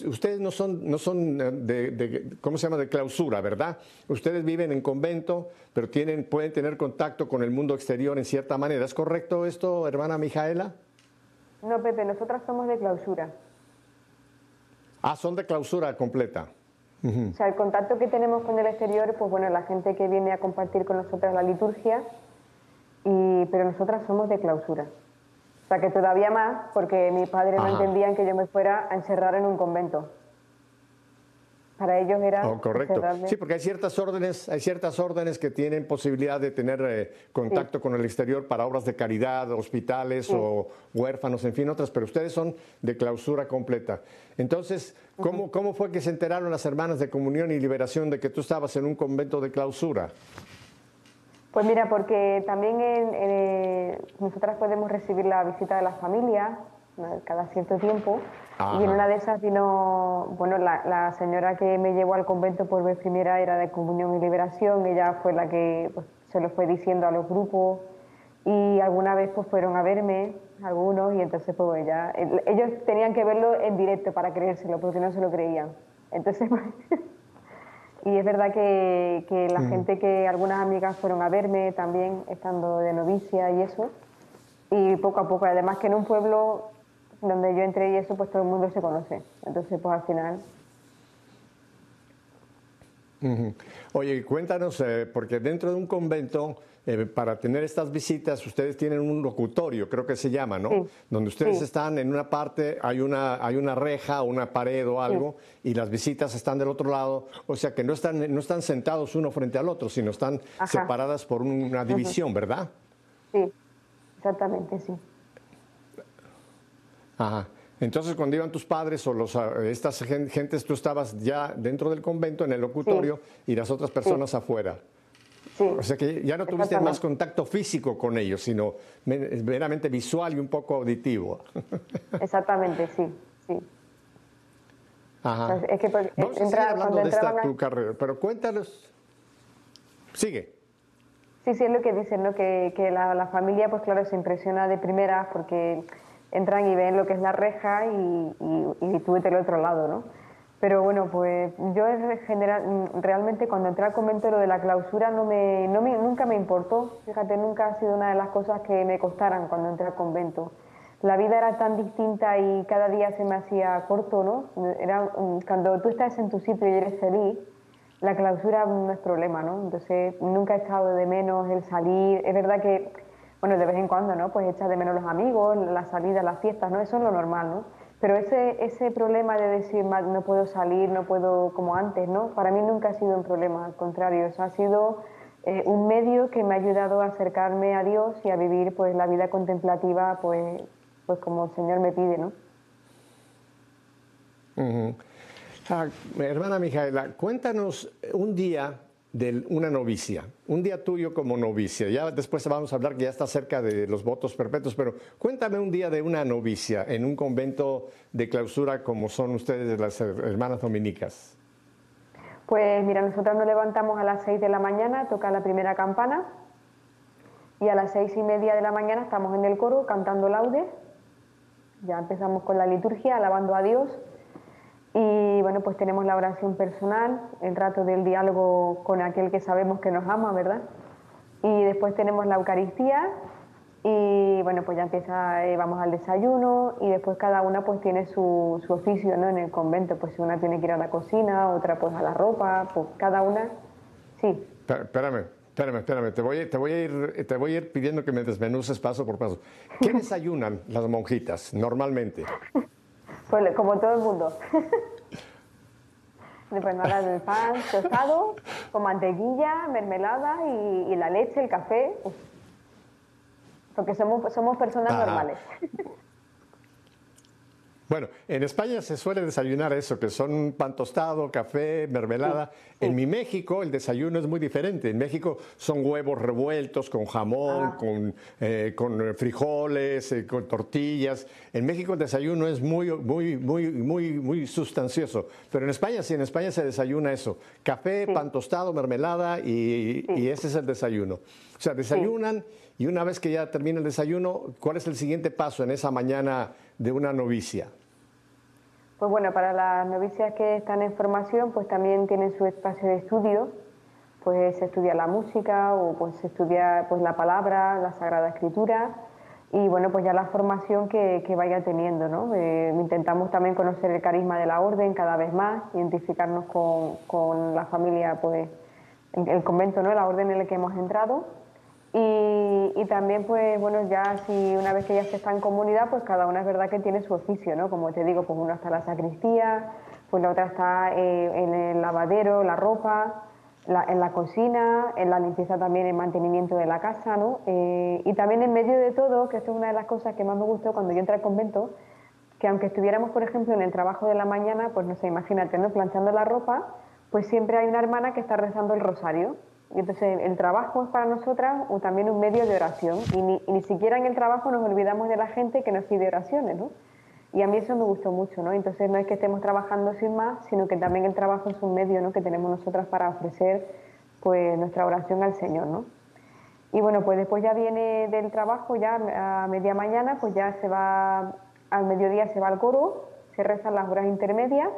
ustedes no son, no son eh, de, ¿cómo se llama?, de clausura, ¿verdad? Ustedes viven en convento, pero tienen, pueden tener contacto con el mundo exterior en cierta manera. ¿Es correcto esto, hermana Mijaela? No, Pepe, nosotras somos de clausura. Ah, son de clausura completa. O sea, el contacto que tenemos con el exterior, pues bueno, la gente que viene a compartir con nosotros la liturgia, y, pero nosotras somos de clausura. O sea, que todavía más, porque mis padres no entendían que yo me fuera a encerrar en un convento. Para ellos era oh, correcto. Sí, porque hay ciertas órdenes, hay ciertas órdenes que tienen posibilidad de tener eh, contacto con el exterior para obras de caridad, hospitales o huérfanos, en fin, otras, pero ustedes son de clausura completa. Entonces, ¿cómo, ¿cómo fue que se enteraron las hermanas de comunión y liberación de que tú estabas en un convento de clausura? Pues mira, porque también en, nosotras podemos recibir la visita de la familia cada cierto tiempo. Y en una de esas vino, bueno, la, señora que me llevó al convento por vez primera era de Comunión y Liberación, ella fue la que pues, se lo fue diciendo a los grupos. Y alguna vez pues fueron a verme, algunos, y entonces pues ya, ellos tenían que verlo en directo para creérselo, porque no se lo creían. Entonces, (laughs) pues, y es verdad que, que la mm. gente que, algunas amigas fueron a verme también, estando de novicia y eso, y poco a poco, además que en un pueblo donde yo entré y eso, pues todo el mundo se conoce. Entonces, pues al final. Oye, cuéntanos, eh, porque dentro de un convento, eh, para tener estas visitas, ustedes tienen un locutorio, creo que se llama, ¿no? Donde ustedes están en una parte, hay una, hay una reja, una pared o algo, y las visitas están del otro lado. O sea que no están, no están sentados uno frente al otro, sino están separadas por una división, ¿verdad? Sí, exactamente, sí. Ajá. Entonces, cuando iban tus padres o los, ah, estas gentes, tú estabas ya dentro del convento, en el locutorio, y las otras personas afuera. Sí. O sea que ya no tuviste más contacto físico con ellos, sino meramente visual y un poco auditivo. (laughs) Exactamente, sí, sí. Ajá. es que pues, Vamos a seguir hablando de esta tu carrera, pero cuéntanos. Sigue. Sí, sí, es lo que dicen, ¿no? que, que la, la, familia, pues claro, se impresiona de primera porque entran y ven lo que es la reja y, y, tú del otro lado, ¿no? Pero bueno, pues yo general, realmente cuando entré al convento lo de la clausura no me, no me, nunca me importó, fíjate, nunca ha sido una de las cosas que me costaran cuando entré al convento. La vida era tan distinta y cada día se me hacía corto, ¿no? Era, cuando tú estás en tu sitio y eres feliz, la clausura no es problema, ¿no? Entonces nunca he echado de menos el salir. Es verdad que bueno, de vez en cuando, ¿no? Pues echas de menos los amigos, la salida, las fiestas, ¿no? Eso es lo normal, ¿no? Pero ese, ese problema de decir no puedo salir, no puedo como antes, ¿no? Para mí nunca ha sido un problema, al contrario, ha sido eh, un medio que me ha ayudado a acercarme a Dios y a vivir pues la vida contemplativa pues, pues como el Señor me pide, ¿no? Ah, hermana Mijaela, cuéntanos un día de una novicia, un día tuyo como novicia. Ya después vamos a hablar que ya está cerca de los votos perpetuos, pero cuéntame un día de una novicia en un convento de clausura como son ustedes las hermanas dominicas. Pues mira, nosotros nos levantamos a las seis de la mañana, toca la primera campana y a las seis y media de la mañana estamos en el coro cantando laudes. Ya empezamos con la liturgia, alabando a Dios y bueno, pues tenemos la oración personal, el rato del diálogo con aquel que sabemos que nos ama, ¿verdad? Y después tenemos la Eucaristía y bueno, pues ya empieza, eh, vamos al desayuno y después cada una pues tiene su, su, oficio, ¿no? En el convento, pues una tiene que ir a la cocina, otra pues a la ropa, pues cada una, sí. Espérame, espérame, espérame, te voy, te voy, a ir, te voy a ir pidiendo que me desmenuces paso por paso. ¿Qué (laughs) desayunan las monjitas normalmente? Pues como todo el mundo. Después nada del pan tostado, con mantequilla, mermelada y, la leche, el café. Porque somos, somos personas normales. (laughs) Bueno, en España se suele desayunar eso, que son pan tostado, café, mermelada. En mi México el desayuno es muy diferente. En México son huevos revueltos con jamón, ah. con, eh, con, frijoles, eh, con tortillas. En México el desayuno es muy, muy, muy, muy, muy sustancioso. Pero en España sí, en España se desayuna eso. Café, pan tostado, mermelada y, y, ese es el desayuno. O sea, desayunan y una vez que ya termina el desayuno, ¿cuál es el siguiente paso en esa mañana de una novicia? Pues bueno, para las novicias que están en formación, pues también tienen su espacio de estudio, pues se estudia la música o pues se estudia pues la palabra, la Sagrada Escritura y bueno, pues ya la formación que, vaya teniendo, ¿no? Eh, intentamos también conocer el carisma de la orden cada vez más, identificarnos con, con la familia, pues el convento, ¿no? La orden en la que hemos entrado y, también, pues bueno, ya si una vez que ya se está en comunidad, pues cada una es verdad que tiene su oficio, ¿no? Como te digo, pues una está en la sacristía, pues la otra está eh, en el lavadero, la ropa, en la cocina, en la limpieza también, el mantenimiento de la casa, ¿no? Eh, y también en medio de todo, que esto es una de las cosas que más me gustó cuando yo entré al convento, que aunque estuviéramos, por ejemplo, en el trabajo de la mañana, pues no sé, imagínate, ¿no? Planchando la ropa, pues siempre hay una hermana que está rezando el rosario. Y entonces el trabajo es para nosotras también un medio de oración y ni, ni, siquiera en el trabajo nos olvidamos de la gente que nos pide oraciones, ¿no? Y a mí eso me gustó mucho, ¿no? Entonces no es que estemos trabajando sin más, sino que también el trabajo es un medio, ¿no? Que tenemos nosotras para ofrecer, pues, nuestra oración al Señor, ¿no? Y bueno, pues después ya viene del trabajo, ya a media mañana, pues ya se va, al mediodía se va al coro, se rezan las horas intermedias,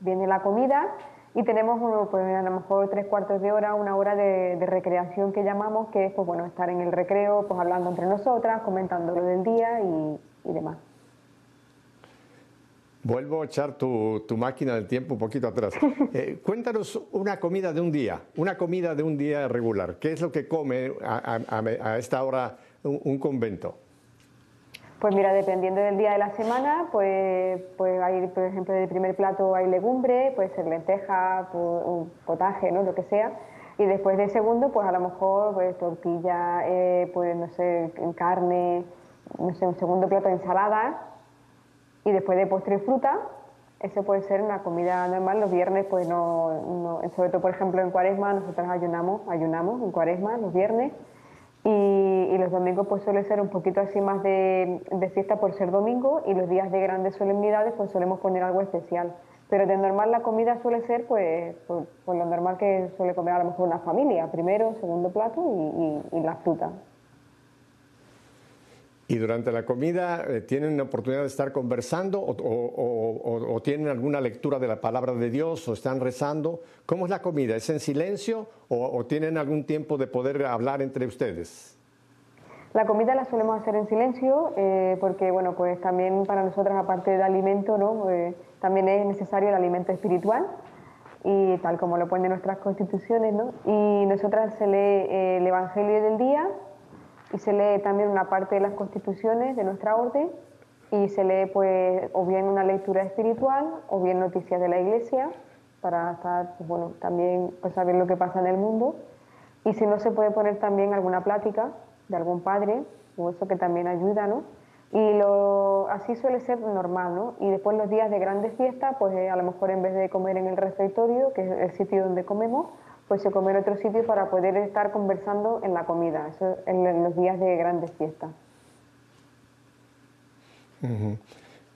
viene la comida y tenemos pues, a lo mejor tres cuartos de hora, una hora de, recreación que llamamos, que es pues, bueno, estar en el recreo, pues hablando entre nosotras, comentando lo del día y, demás. Vuelvo a echar tu, máquina del tiempo un poquito atrás. (laughs) Eh, cuéntanos una comida de un día, una comida de un día regular. ¿Qué es lo que come a, esta hora un, convento? Pues mira, dependiendo del día de la semana, pues, pues hay, por ejemplo, de primer plato hay legumbre, puede ser lenteja, un potaje, ¿no? Lo que sea. Y después de segundo, pues a lo mejor pues, tortilla, eh, pues no sé, carne, no sé, un segundo plato de ensalada y después de postre fruta, eso puede ser una comida normal. Los viernes, pues no, sobre todo por ejemplo en cuaresma, nosotros ayunamos, ayunamos en cuaresma los viernes y, los domingos pues suele ser un poquito así más de, de, fiesta por ser domingo y los días de grandes solemnidades pues solemos poner algo especial. Pero de normal la comida suele ser pues, pues, pues lo normal que suele comer a lo mejor una familia, primero, segundo plato y, y la fruta. ¿Y durante la comida eh, tienen la oportunidad de estar conversando o, tienen alguna lectura de la palabra de Dios o están rezando? ¿Cómo es la comida? ¿Es en silencio o, tienen algún tiempo de poder hablar entre ustedes? La comida la solemos hacer en silencio eh, porque, bueno, pues también para nosotras, aparte del alimento, ¿no? Eh, también es necesario el alimento espiritual y tal como lo ponen nuestras constituciones, ¿no? Y nosotras se lee el Evangelio del día y se lee también una parte de las constituciones de nuestra orden y se lee pues o bien una lectura espiritual o bien noticias de la iglesia para estar pues, bueno también pues, saber lo que pasa en el mundo. Y si no se puede poner también alguna plática de algún padre o eso que también ayuda no y lo, así suele ser normal no y después los días de grandes fiestas pues eh, a lo mejor en vez de comer en el refectorio que es el sitio donde comemos pues se come en otro sitio para poder estar conversando en la comida, eso en los días de grandes fiestas.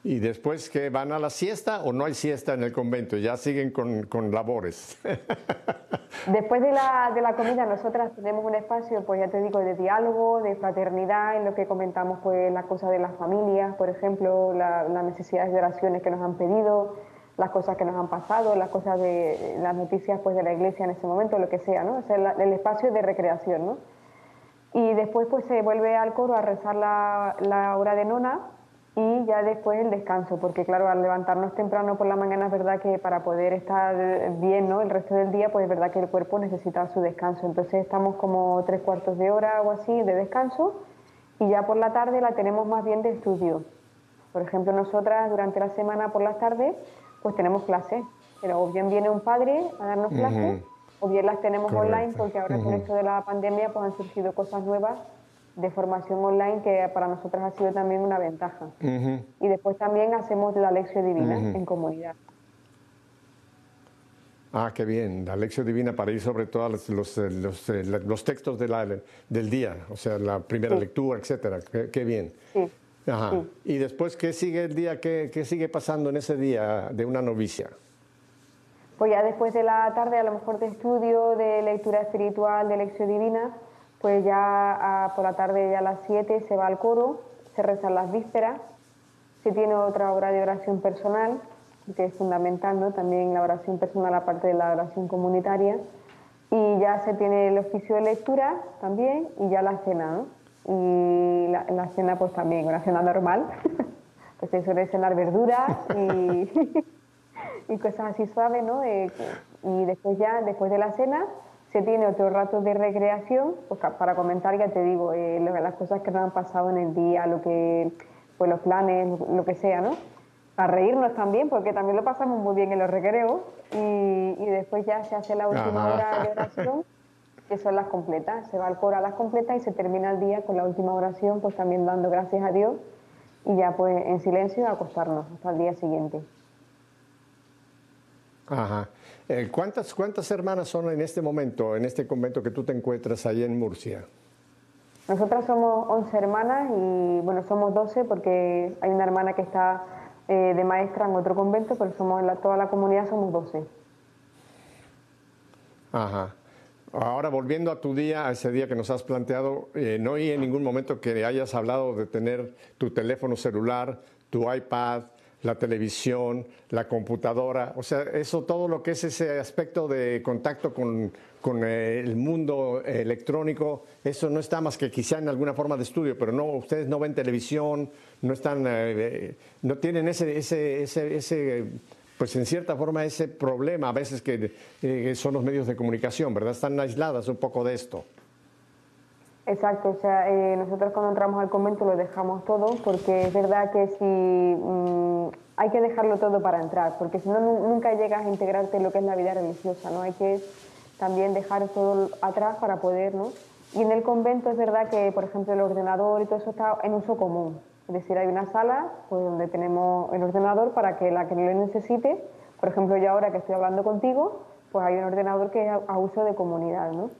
¿Y después que van a la siesta o no hay siesta en el convento? Ya siguen con, labores. (laughs) después de la, de la, comida nosotras tenemos un espacio, pues ya te digo, de diálogo, de fraternidad, en lo que comentamos pues las cosas de las familias, por ejemplo, las necesidades de oraciones que nos han pedido, las cosas que nos han pasado, las cosas de las noticias pues de la iglesia en ese momento, lo que sea, ¿no? El, espacio de recreación, ¿no? Y después pues se vuelve al coro a rezar la, la, hora de nona y ya después el descanso, porque claro, al levantarnos temprano por la mañana es verdad que para poder estar bien, ¿no? El resto del día pues es verdad que el cuerpo necesita su descanso, entonces estamos como tres cuartos de hora o así de descanso y ya por la tarde la tenemos más bien de estudio. Por ejemplo, nosotras durante la semana por las tardes pues tenemos clases. Pero o bien viene un padre a darnos clases, o bien las tenemos online, porque ahora con esto de la pandemia pues han surgido cosas nuevas de formación online que para nosotros ha sido también una ventaja. Y después también hacemos la lección divina en comunidad. Ah, qué bien, la lección divina para ir sobre todos los, eh, los, eh, los, textos de la, del día, o sea, la primera lectura, etcétera. Qué, bien. Sí. Ajá. ¿Y después qué sigue el día, qué, qué, sigue pasando en ese día de una novicia? Pues ya después de la tarde, a lo mejor de estudio, de lectura espiritual, de lección divina, pues ya por la tarde, ya a las 7, se va al coro, se rezan las vísperas, se tiene otra hora de oración personal, que es fundamental, ¿no? También la oración personal aparte de la oración comunitaria, y ya se tiene el oficio de lectura también, y ya la cena, ¿no? Y la, la cena pues también, una cena normal, (laughs) pues se suele cenar verduras y, (laughs) y cosas así suaves, ¿no? Eh, y después ya, después de la cena, se tiene otro rato de recreación pues, para comentar, ya te digo, eh, las cosas que nos han pasado en el día, lo que, pues los planes, lo que sea, ¿no? Para reírnos también, porque también lo pasamos muy bien en los recreos y, y después ya se hace la última hora de oración (laughs) que son las completas. Se va al coro a las completas y se termina el día con la última oración, pues también dando gracias a Dios y ya pues en silencio acostarnos hasta el día siguiente. Ajá. Eh, ¿cuántas, ¿Cuántas hermanas son en este momento, en este convento que tú te encuentras ahí en Murcia? Nosotras somos 11 hermanas y bueno, somos 12 porque hay una hermana que está eh, de maestra en otro convento, pero somos la, toda la comunidad somos 12. Ajá. Ahora volviendo a tu día, a ese día que nos has planteado, eh, no hay en ningún momento que hayas hablado de tener tu teléfono celular, tu iPad, la televisión, la computadora, o sea, eso todo lo que es ese aspecto de contacto con, eh, el mundo electrónico, eso no está más que quizá en alguna forma de estudio, pero no, ustedes no ven televisión, no están, eh, no tienen ese, ese, ese, pues en cierta forma ese problema a veces que eh, son los medios de comunicación, ¿verdad? Están aisladas un poco de esto. Exacto, o sea, eh, nosotros cuando entramos al convento lo dejamos todo porque es verdad que si mm, hay que dejarlo todo para entrar, porque si no nunca llegas a integrarte en lo que es la vida religiosa, ¿no? Hay que también dejar todo atrás para poder, ¿no? Y en el convento es verdad que, por ejemplo, el ordenador y todo eso está en uso común, es decir, hay una sala pues, donde tenemos el ordenador para que la que lo necesite, por ejemplo, yo ahora que estoy hablando contigo, pues hay un ordenador que es a uso de comunidad, ¿no?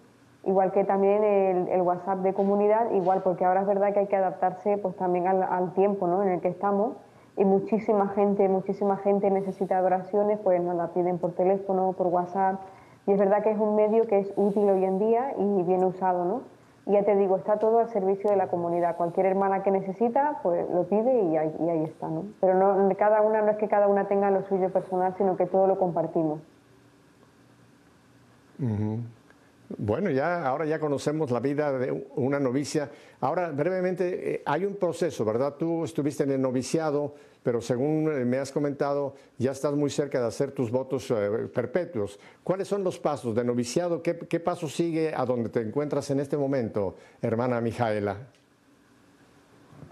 igual que también el, WhatsApp de comunidad, igual porque ahora es verdad que hay que adaptarse pues también al, tiempo ¿no? en el que estamos y muchísima gente, muchísima gente necesita oraciones, pues nos la piden por teléfono, por WhatsApp y es verdad que es un medio que es útil hoy en día y bien usado, ¿no? Ya te digo, está todo al servicio de la comunidad. Cualquier hermana que necesita, pues lo pide y ahí, está, ¿no? Pero no, cada una no es que cada una tenga lo suyo personal, sino que todo lo compartimos. Bueno, ya ahora ya conocemos la vida de una novicia. Ahora, brevemente, eh, hay un proceso, ¿verdad? Tú estuviste en el noviciado, pero según eh, me has comentado, ya estás muy cerca de hacer tus votos eh, perpetuos. ¿Cuáles son los pasos de noviciado? ¿Qué, ¿Qué, paso sigue a donde te encuentras en este momento, hermana Mijaela?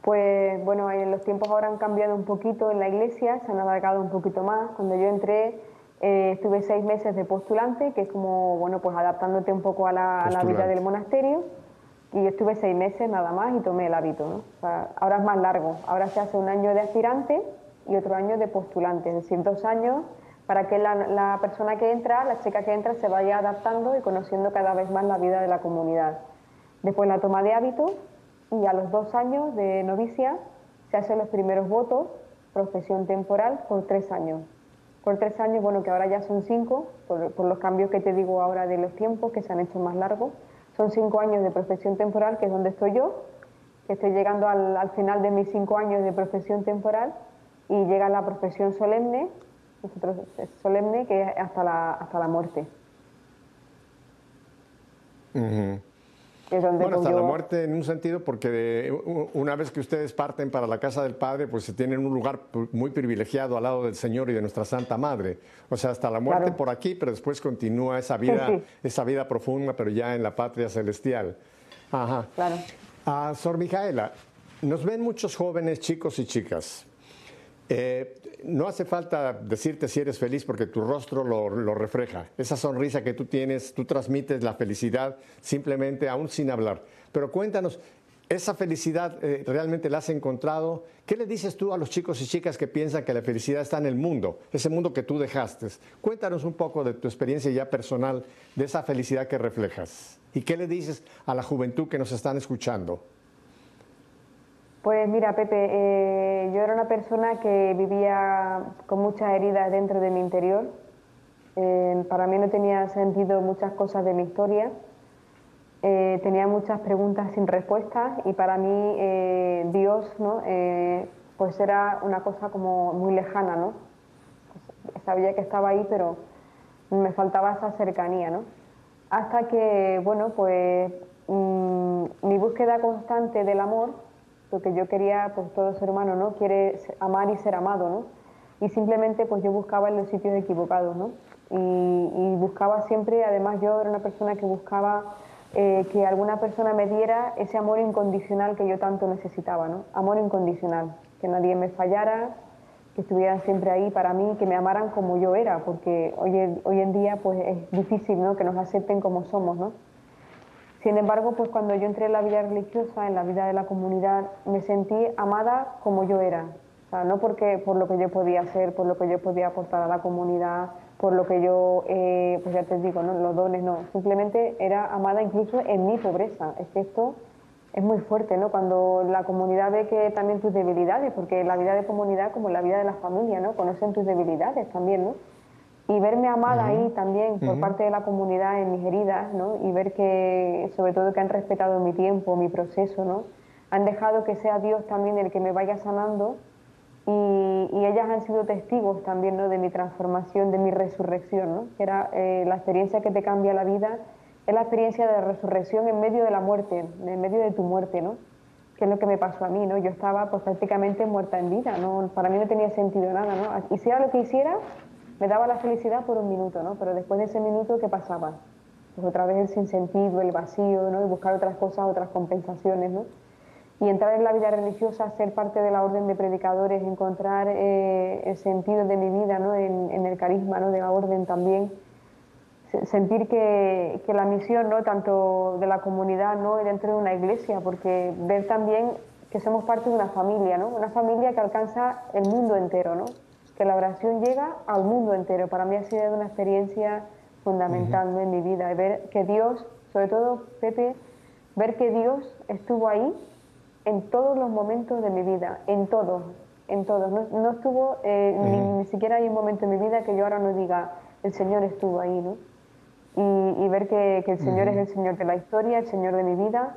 Pues bueno, los tiempos ahora han cambiado un poquito en la iglesia, se han alargado un poquito más. Cuando yo entré eh, estuve seis meses de postulante, que es como, bueno, pues adaptándote un poco a la, vida del monasterio. Y estuve seis meses nada más y tomé el hábito, ¿no? ahora es más largo. Ahora se hace un año de aspirante y otro año de postulante, es decir, dos años para que la, la persona que entra, la chica que entra, se vaya adaptando y conociendo cada vez más la vida de la comunidad. Después la toma de hábito y a los dos años de novicia se hacen los primeros votos, profesión temporal, por tres años por tres años, bueno, que ahora ya son cinco, por, los cambios que te digo ahora de los tiempos, que se han hecho más largos. Son cinco años de profesión temporal, que es donde estoy yo, que estoy llegando al, final de mis cinco años de profesión temporal y llega la profesión solemne, nosotros solemne, que es hasta la, hasta la muerte bueno, hasta la muerte en un sentido, porque una vez que ustedes parten para la casa del Padre, pues se tienen un lugar muy privilegiado al lado del Señor y de nuestra Santa Madre. O sea, hasta la muerte por aquí, pero después continúa esa vida, esa vida profunda, pero ya en la patria celestial. Ajá. Claro. Ah, Sor Mijaela, nos ven muchos jóvenes, chicos y chicas. Eh, no hace falta decirte si eres feliz porque tu rostro lo, refleja. Esa sonrisa que tú tienes, tú transmites la felicidad simplemente aún sin hablar. Pero cuéntanos, ¿esa felicidad eh, realmente la has encontrado? ¿Qué le dices tú a los chicos y chicas que piensan que la felicidad está en el mundo, ese mundo que tú dejaste? Cuéntanos un poco de tu experiencia ya personal, de esa felicidad que reflejas. ¿Y qué le dices a la juventud que nos están escuchando? Pues mira, Pepe, eh, yo era una persona que vivía con muchas heridas dentro de mi interior. Eh, para mí no tenía sentido muchas cosas de mi historia. Eh, tenía muchas preguntas sin respuestas y para mí Dios, ¿no? pues era una cosa como muy lejana, ¿no? sabía que estaba ahí, pero me faltaba esa cercanía, ¿no? Hasta que, bueno, pues mm, mi búsqueda constante del amor porque yo quería, pues todo ser humano, ¿no? Quiere amar y ser amado, ¿no? Y simplemente pues yo buscaba en los sitios equivocados, ¿no? Y, buscaba siempre, además yo era una persona que buscaba eh, que alguna persona me diera ese amor incondicional que yo tanto necesitaba, ¿no? Amor incondicional, que nadie me fallara, que estuvieran siempre ahí para mí, que me amaran como yo era, porque hoy, hoy en día pues es difícil, ¿no? Que nos acepten como somos, ¿no? Sin embargo, pues cuando yo entré en la vida religiosa, en la vida de la comunidad, me sentí amada como yo era. O sea, no porque por lo que yo podía hacer, por lo que yo podía aportar a la comunidad, por lo que yo, eh, pues ya te digo, ¿no? los dones, no. Simplemente era amada incluso en mi pobreza. Es que esto es muy fuerte, ¿no? Cuando la comunidad ve que también tus debilidades, porque la vida de comunidad, como la vida de la familia, ¿no? Conocen tus debilidades también, ¿no? Y verme amada ahí también por parte de la comunidad en mis heridas, ¿no? Y ver que, sobre todo, que han respetado mi tiempo, mi proceso, ¿no? Han dejado que sea Dios también el que me vaya sanando y, ellas han sido testigos también ¿no? de mi transformación, de mi resurrección, ¿no? que era eh, la experiencia que te cambia la vida, es la experiencia de la resurrección en medio de la muerte, en medio de tu muerte, ¿no? que es lo que me pasó a mí, ¿no? yo estaba pues, prácticamente muerta en vida, ¿no? para mí no tenía sentido nada, ¿no? hiciera lo que hiciera, me daba la felicidad por un minuto, ¿no? pero después de ese minuto, ¿qué pasaba? Pues otra vez el sinsentido, el vacío, ¿no? y buscar otras cosas, otras compensaciones. ¿no? y entrar en la vida religiosa, ser parte de la orden de predicadores, encontrar eh, el sentido de mi vida ¿no? en, el carisma ¿no? de la orden también, sentir que, que, la misión, ¿no? tanto de la comunidad ¿no? dentro de una iglesia, porque ver también que somos parte de una familia, ¿no? una familia que alcanza el mundo entero, ¿no? Que la oración llega al mundo entero. Para mí ha sido una experiencia fundamental en mi vida, ver que Dios, sobre todo Pepe, ver que Dios estuvo ahí en todos los momentos de mi vida, en todos, en todos. No, estuvo, eh, ni, siquiera hay un momento en mi vida que yo ahora no diga, el Señor estuvo ahí, ¿no? Y, ver que, el Señor es el Señor de la historia, el Señor de mi vida,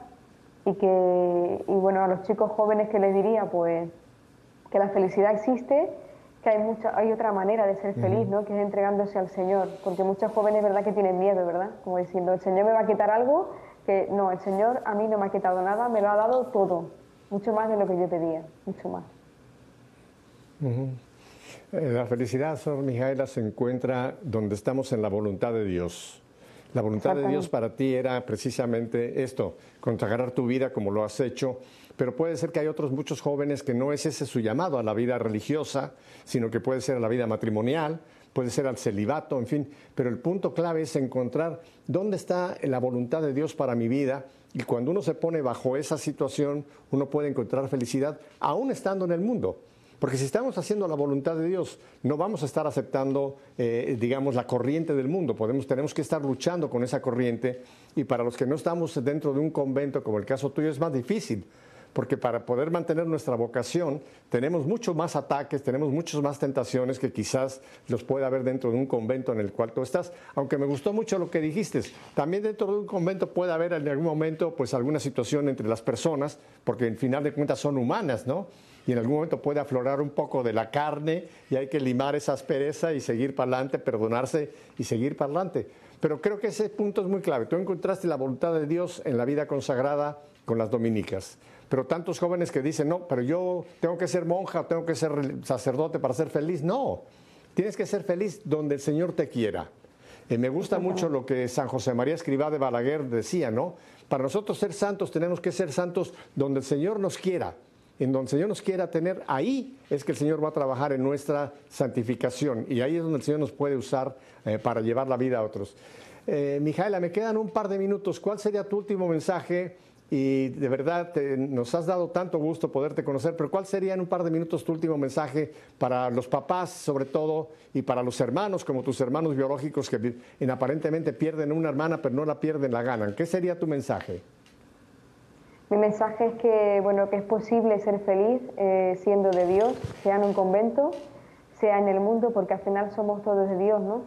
y que, y bueno, a los chicos jóvenes que les diría, pues, que la felicidad existe, que hay, mucha, hay otra manera de ser feliz, ¿no? Que es entregándose al Señor, porque muchos jóvenes, ¿verdad?, que tienen miedo, ¿verdad? Como diciendo, el Señor me va a quitar algo que no, el Señor a mí no me ha quitado nada, me lo ha dado todo, mucho más de lo que yo pedía, mucho más. Eh, la felicidad, Sor Mijaela, se encuentra donde estamos en la voluntad de Dios. La voluntad de Dios para ti era precisamente esto, consagrar tu vida como lo has hecho, pero puede ser que hay otros muchos jóvenes que no es ese su llamado a la vida religiosa, sino que puede ser a la vida matrimonial, puede ser al celibato, en fin, pero el punto clave es encontrar dónde está la voluntad de Dios para mi vida y cuando uno se pone bajo esa situación, uno puede encontrar felicidad aún estando en el mundo. Porque si estamos haciendo la voluntad de Dios, no vamos a estar aceptando, eh, digamos, la corriente del mundo. Podemos, tenemos que estar luchando con esa corriente. Y para los que no estamos dentro de un convento, como el caso tuyo, es más difícil porque para poder mantener nuestra vocación tenemos muchos más ataques, tenemos muchas más tentaciones que quizás los pueda haber dentro de un convento en el cual tú estás. Aunque me gustó mucho lo que dijiste, también dentro de un convento puede haber en algún momento pues alguna situación entre las personas, porque en final de cuentas son humanas, ¿no? y en algún momento puede aflorar un poco de la carne y hay que limar esa aspereza y seguir para adelante, perdonarse y seguir para adelante. Pero creo que ese punto es muy clave. Tú encontraste la voluntad de Dios en la vida consagrada con las dominicas. Pero tantos jóvenes que dicen, no, pero yo tengo que ser monja, tengo que ser sacerdote para ser feliz. No, tienes que ser feliz donde el Señor te quiera. Y me gusta mucho lo que San José María Escribá de Balaguer decía, ¿no? Para nosotros ser santos tenemos que ser santos donde el Señor nos quiera. En donde el Señor nos quiera tener, ahí es que el Señor va a trabajar en nuestra santificación. Y ahí es donde el Señor nos puede usar eh, para llevar la vida a otros. Eh, Mijaela, me quedan un par de minutos. ¿Cuál sería tu último mensaje y de verdad nos has dado tanto gusto poderte conocer, pero ¿cuál sería en un par de minutos tu último mensaje para los papás sobre todo y para los hermanos como tus hermanos biológicos que aparentemente pierden una hermana pero no la pierden, la ganan? ¿Qué sería tu mensaje? Mi mensaje es que, bueno, que es posible ser feliz eh, siendo de Dios, sea en un convento, sea en el mundo, porque al final somos todos de Dios, ¿no?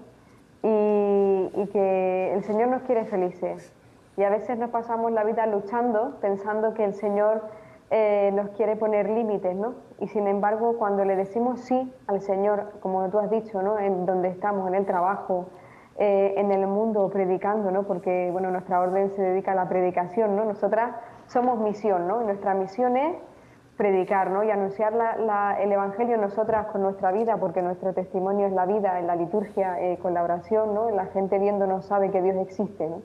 Y que el Señor nos quiere felices y a veces nos pasamos la vida luchando, pensando que el Señor eh, nos quiere poner límites, ¿no? Y sin embargo, cuando le decimos sí al Señor, como tú has dicho, ¿no? En donde estamos, en el trabajo, eh, en el mundo, predicando, ¿no? Porque, bueno, nuestra orden se dedica a la predicación, ¿no? Nosotras somos misión, ¿no? Y nuestra misión es predicar, ¿no? Y anunciar el Evangelio nosotras con nuestra vida, porque nuestro testimonio es la vida, en la liturgia, eh, con la oración, ¿no? La gente viéndonos sabe que Dios existe, ¿no?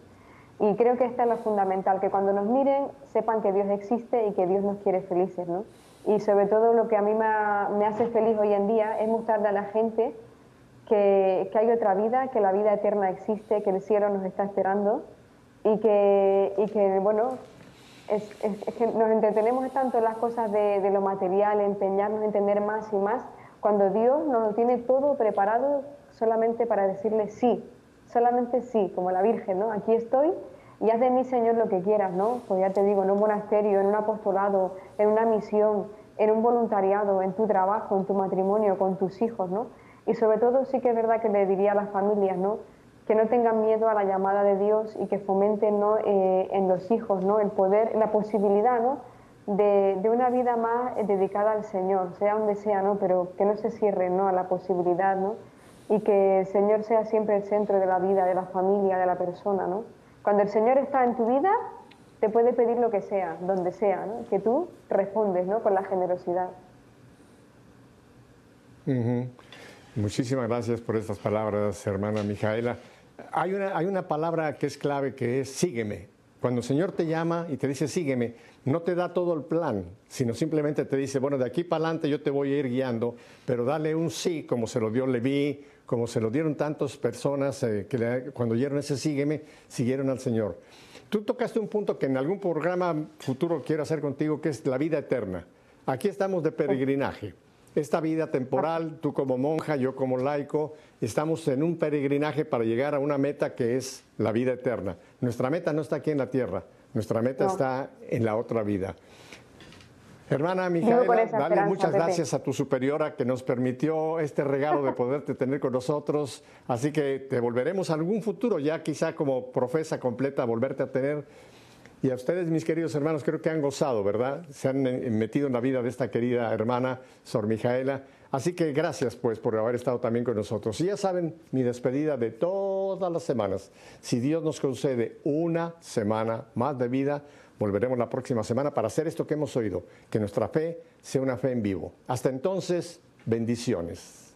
Y creo que esta es lo fundamental, que cuando nos miren sepan que Dios existe y que Dios nos quiere felices, ¿no? Y sobre todo lo que a mí me, hace feliz hoy en día es mostrarle a la gente que, que, hay otra vida, que la vida eterna existe, que el cielo nos está esperando y que, y que bueno, nos entretenemos tanto en las cosas de, de, lo material, empeñarnos en tener más y más, cuando Dios nos lo tiene todo preparado solamente para decirle sí, solamente sí, como la Virgen, ¿no? Aquí estoy y haz de mí, Señor, lo que quieras, ¿no? Pues ya te digo, en un monasterio, en un apostolado, en una misión, en un voluntariado, en tu trabajo, en tu matrimonio, con tus hijos, ¿no? Y sobre todo sí que es verdad que le diría a las familias, ¿no? Que no tengan miedo a la llamada de Dios y que fomenten ¿no? Eh, en los hijos, ¿no? El poder, la posibilidad, ¿no? de, de, una vida más dedicada al Señor, sea donde sea, ¿no? Pero que no se cierre, ¿no? A la posibilidad, ¿no? Y que el Señor sea siempre el centro de la vida, de la familia, de la persona, ¿no? Cuando el Señor está en tu vida, te puede pedir lo que sea, donde sea, ¿no? Que tú respondes, ¿no? Con la generosidad. Muchísimas gracias por estas palabras, hermana Mijaela. Hay una, hay una palabra que es clave que es sígueme. Cuando el Señor te llama y te dice sígueme, no te da todo el plan, sino simplemente te dice, bueno, de aquí para adelante yo te voy a ir guiando, pero dale un sí, como se lo dio Leví, como se lo dieron tantas personas eh, que cuando oyeron ese sígueme, siguieron al Señor. Tú tocaste un punto que en algún programa futuro quiero hacer contigo, que es la vida eterna. Aquí estamos de peregrinaje esta vida temporal, tú como monja, yo como laico, estamos en un peregrinaje para llegar a una meta que es la vida eterna. Nuestra meta no está aquí en la tierra, nuestra meta está en la otra vida. Hermana Mijaela, dale muchas gracias a tu superiora que nos permitió este regalo de poderte tener con nosotros. Así que te volveremos a algún futuro, ya quizá como profesa completa, volverte a tener y a ustedes, mis queridos hermanos, creo que han gozado, ¿verdad? Se han eh, metido en la vida de esta querida hermana Sor Mijaela. Así que gracias, pues, por haber estado también con nosotros. Y ya saben, mi despedida de todas las semanas. Si Dios nos concede una semana más de vida, volveremos la próxima semana para hacer esto que hemos oído, que nuestra fe sea una fe en vivo. Hasta entonces, bendiciones.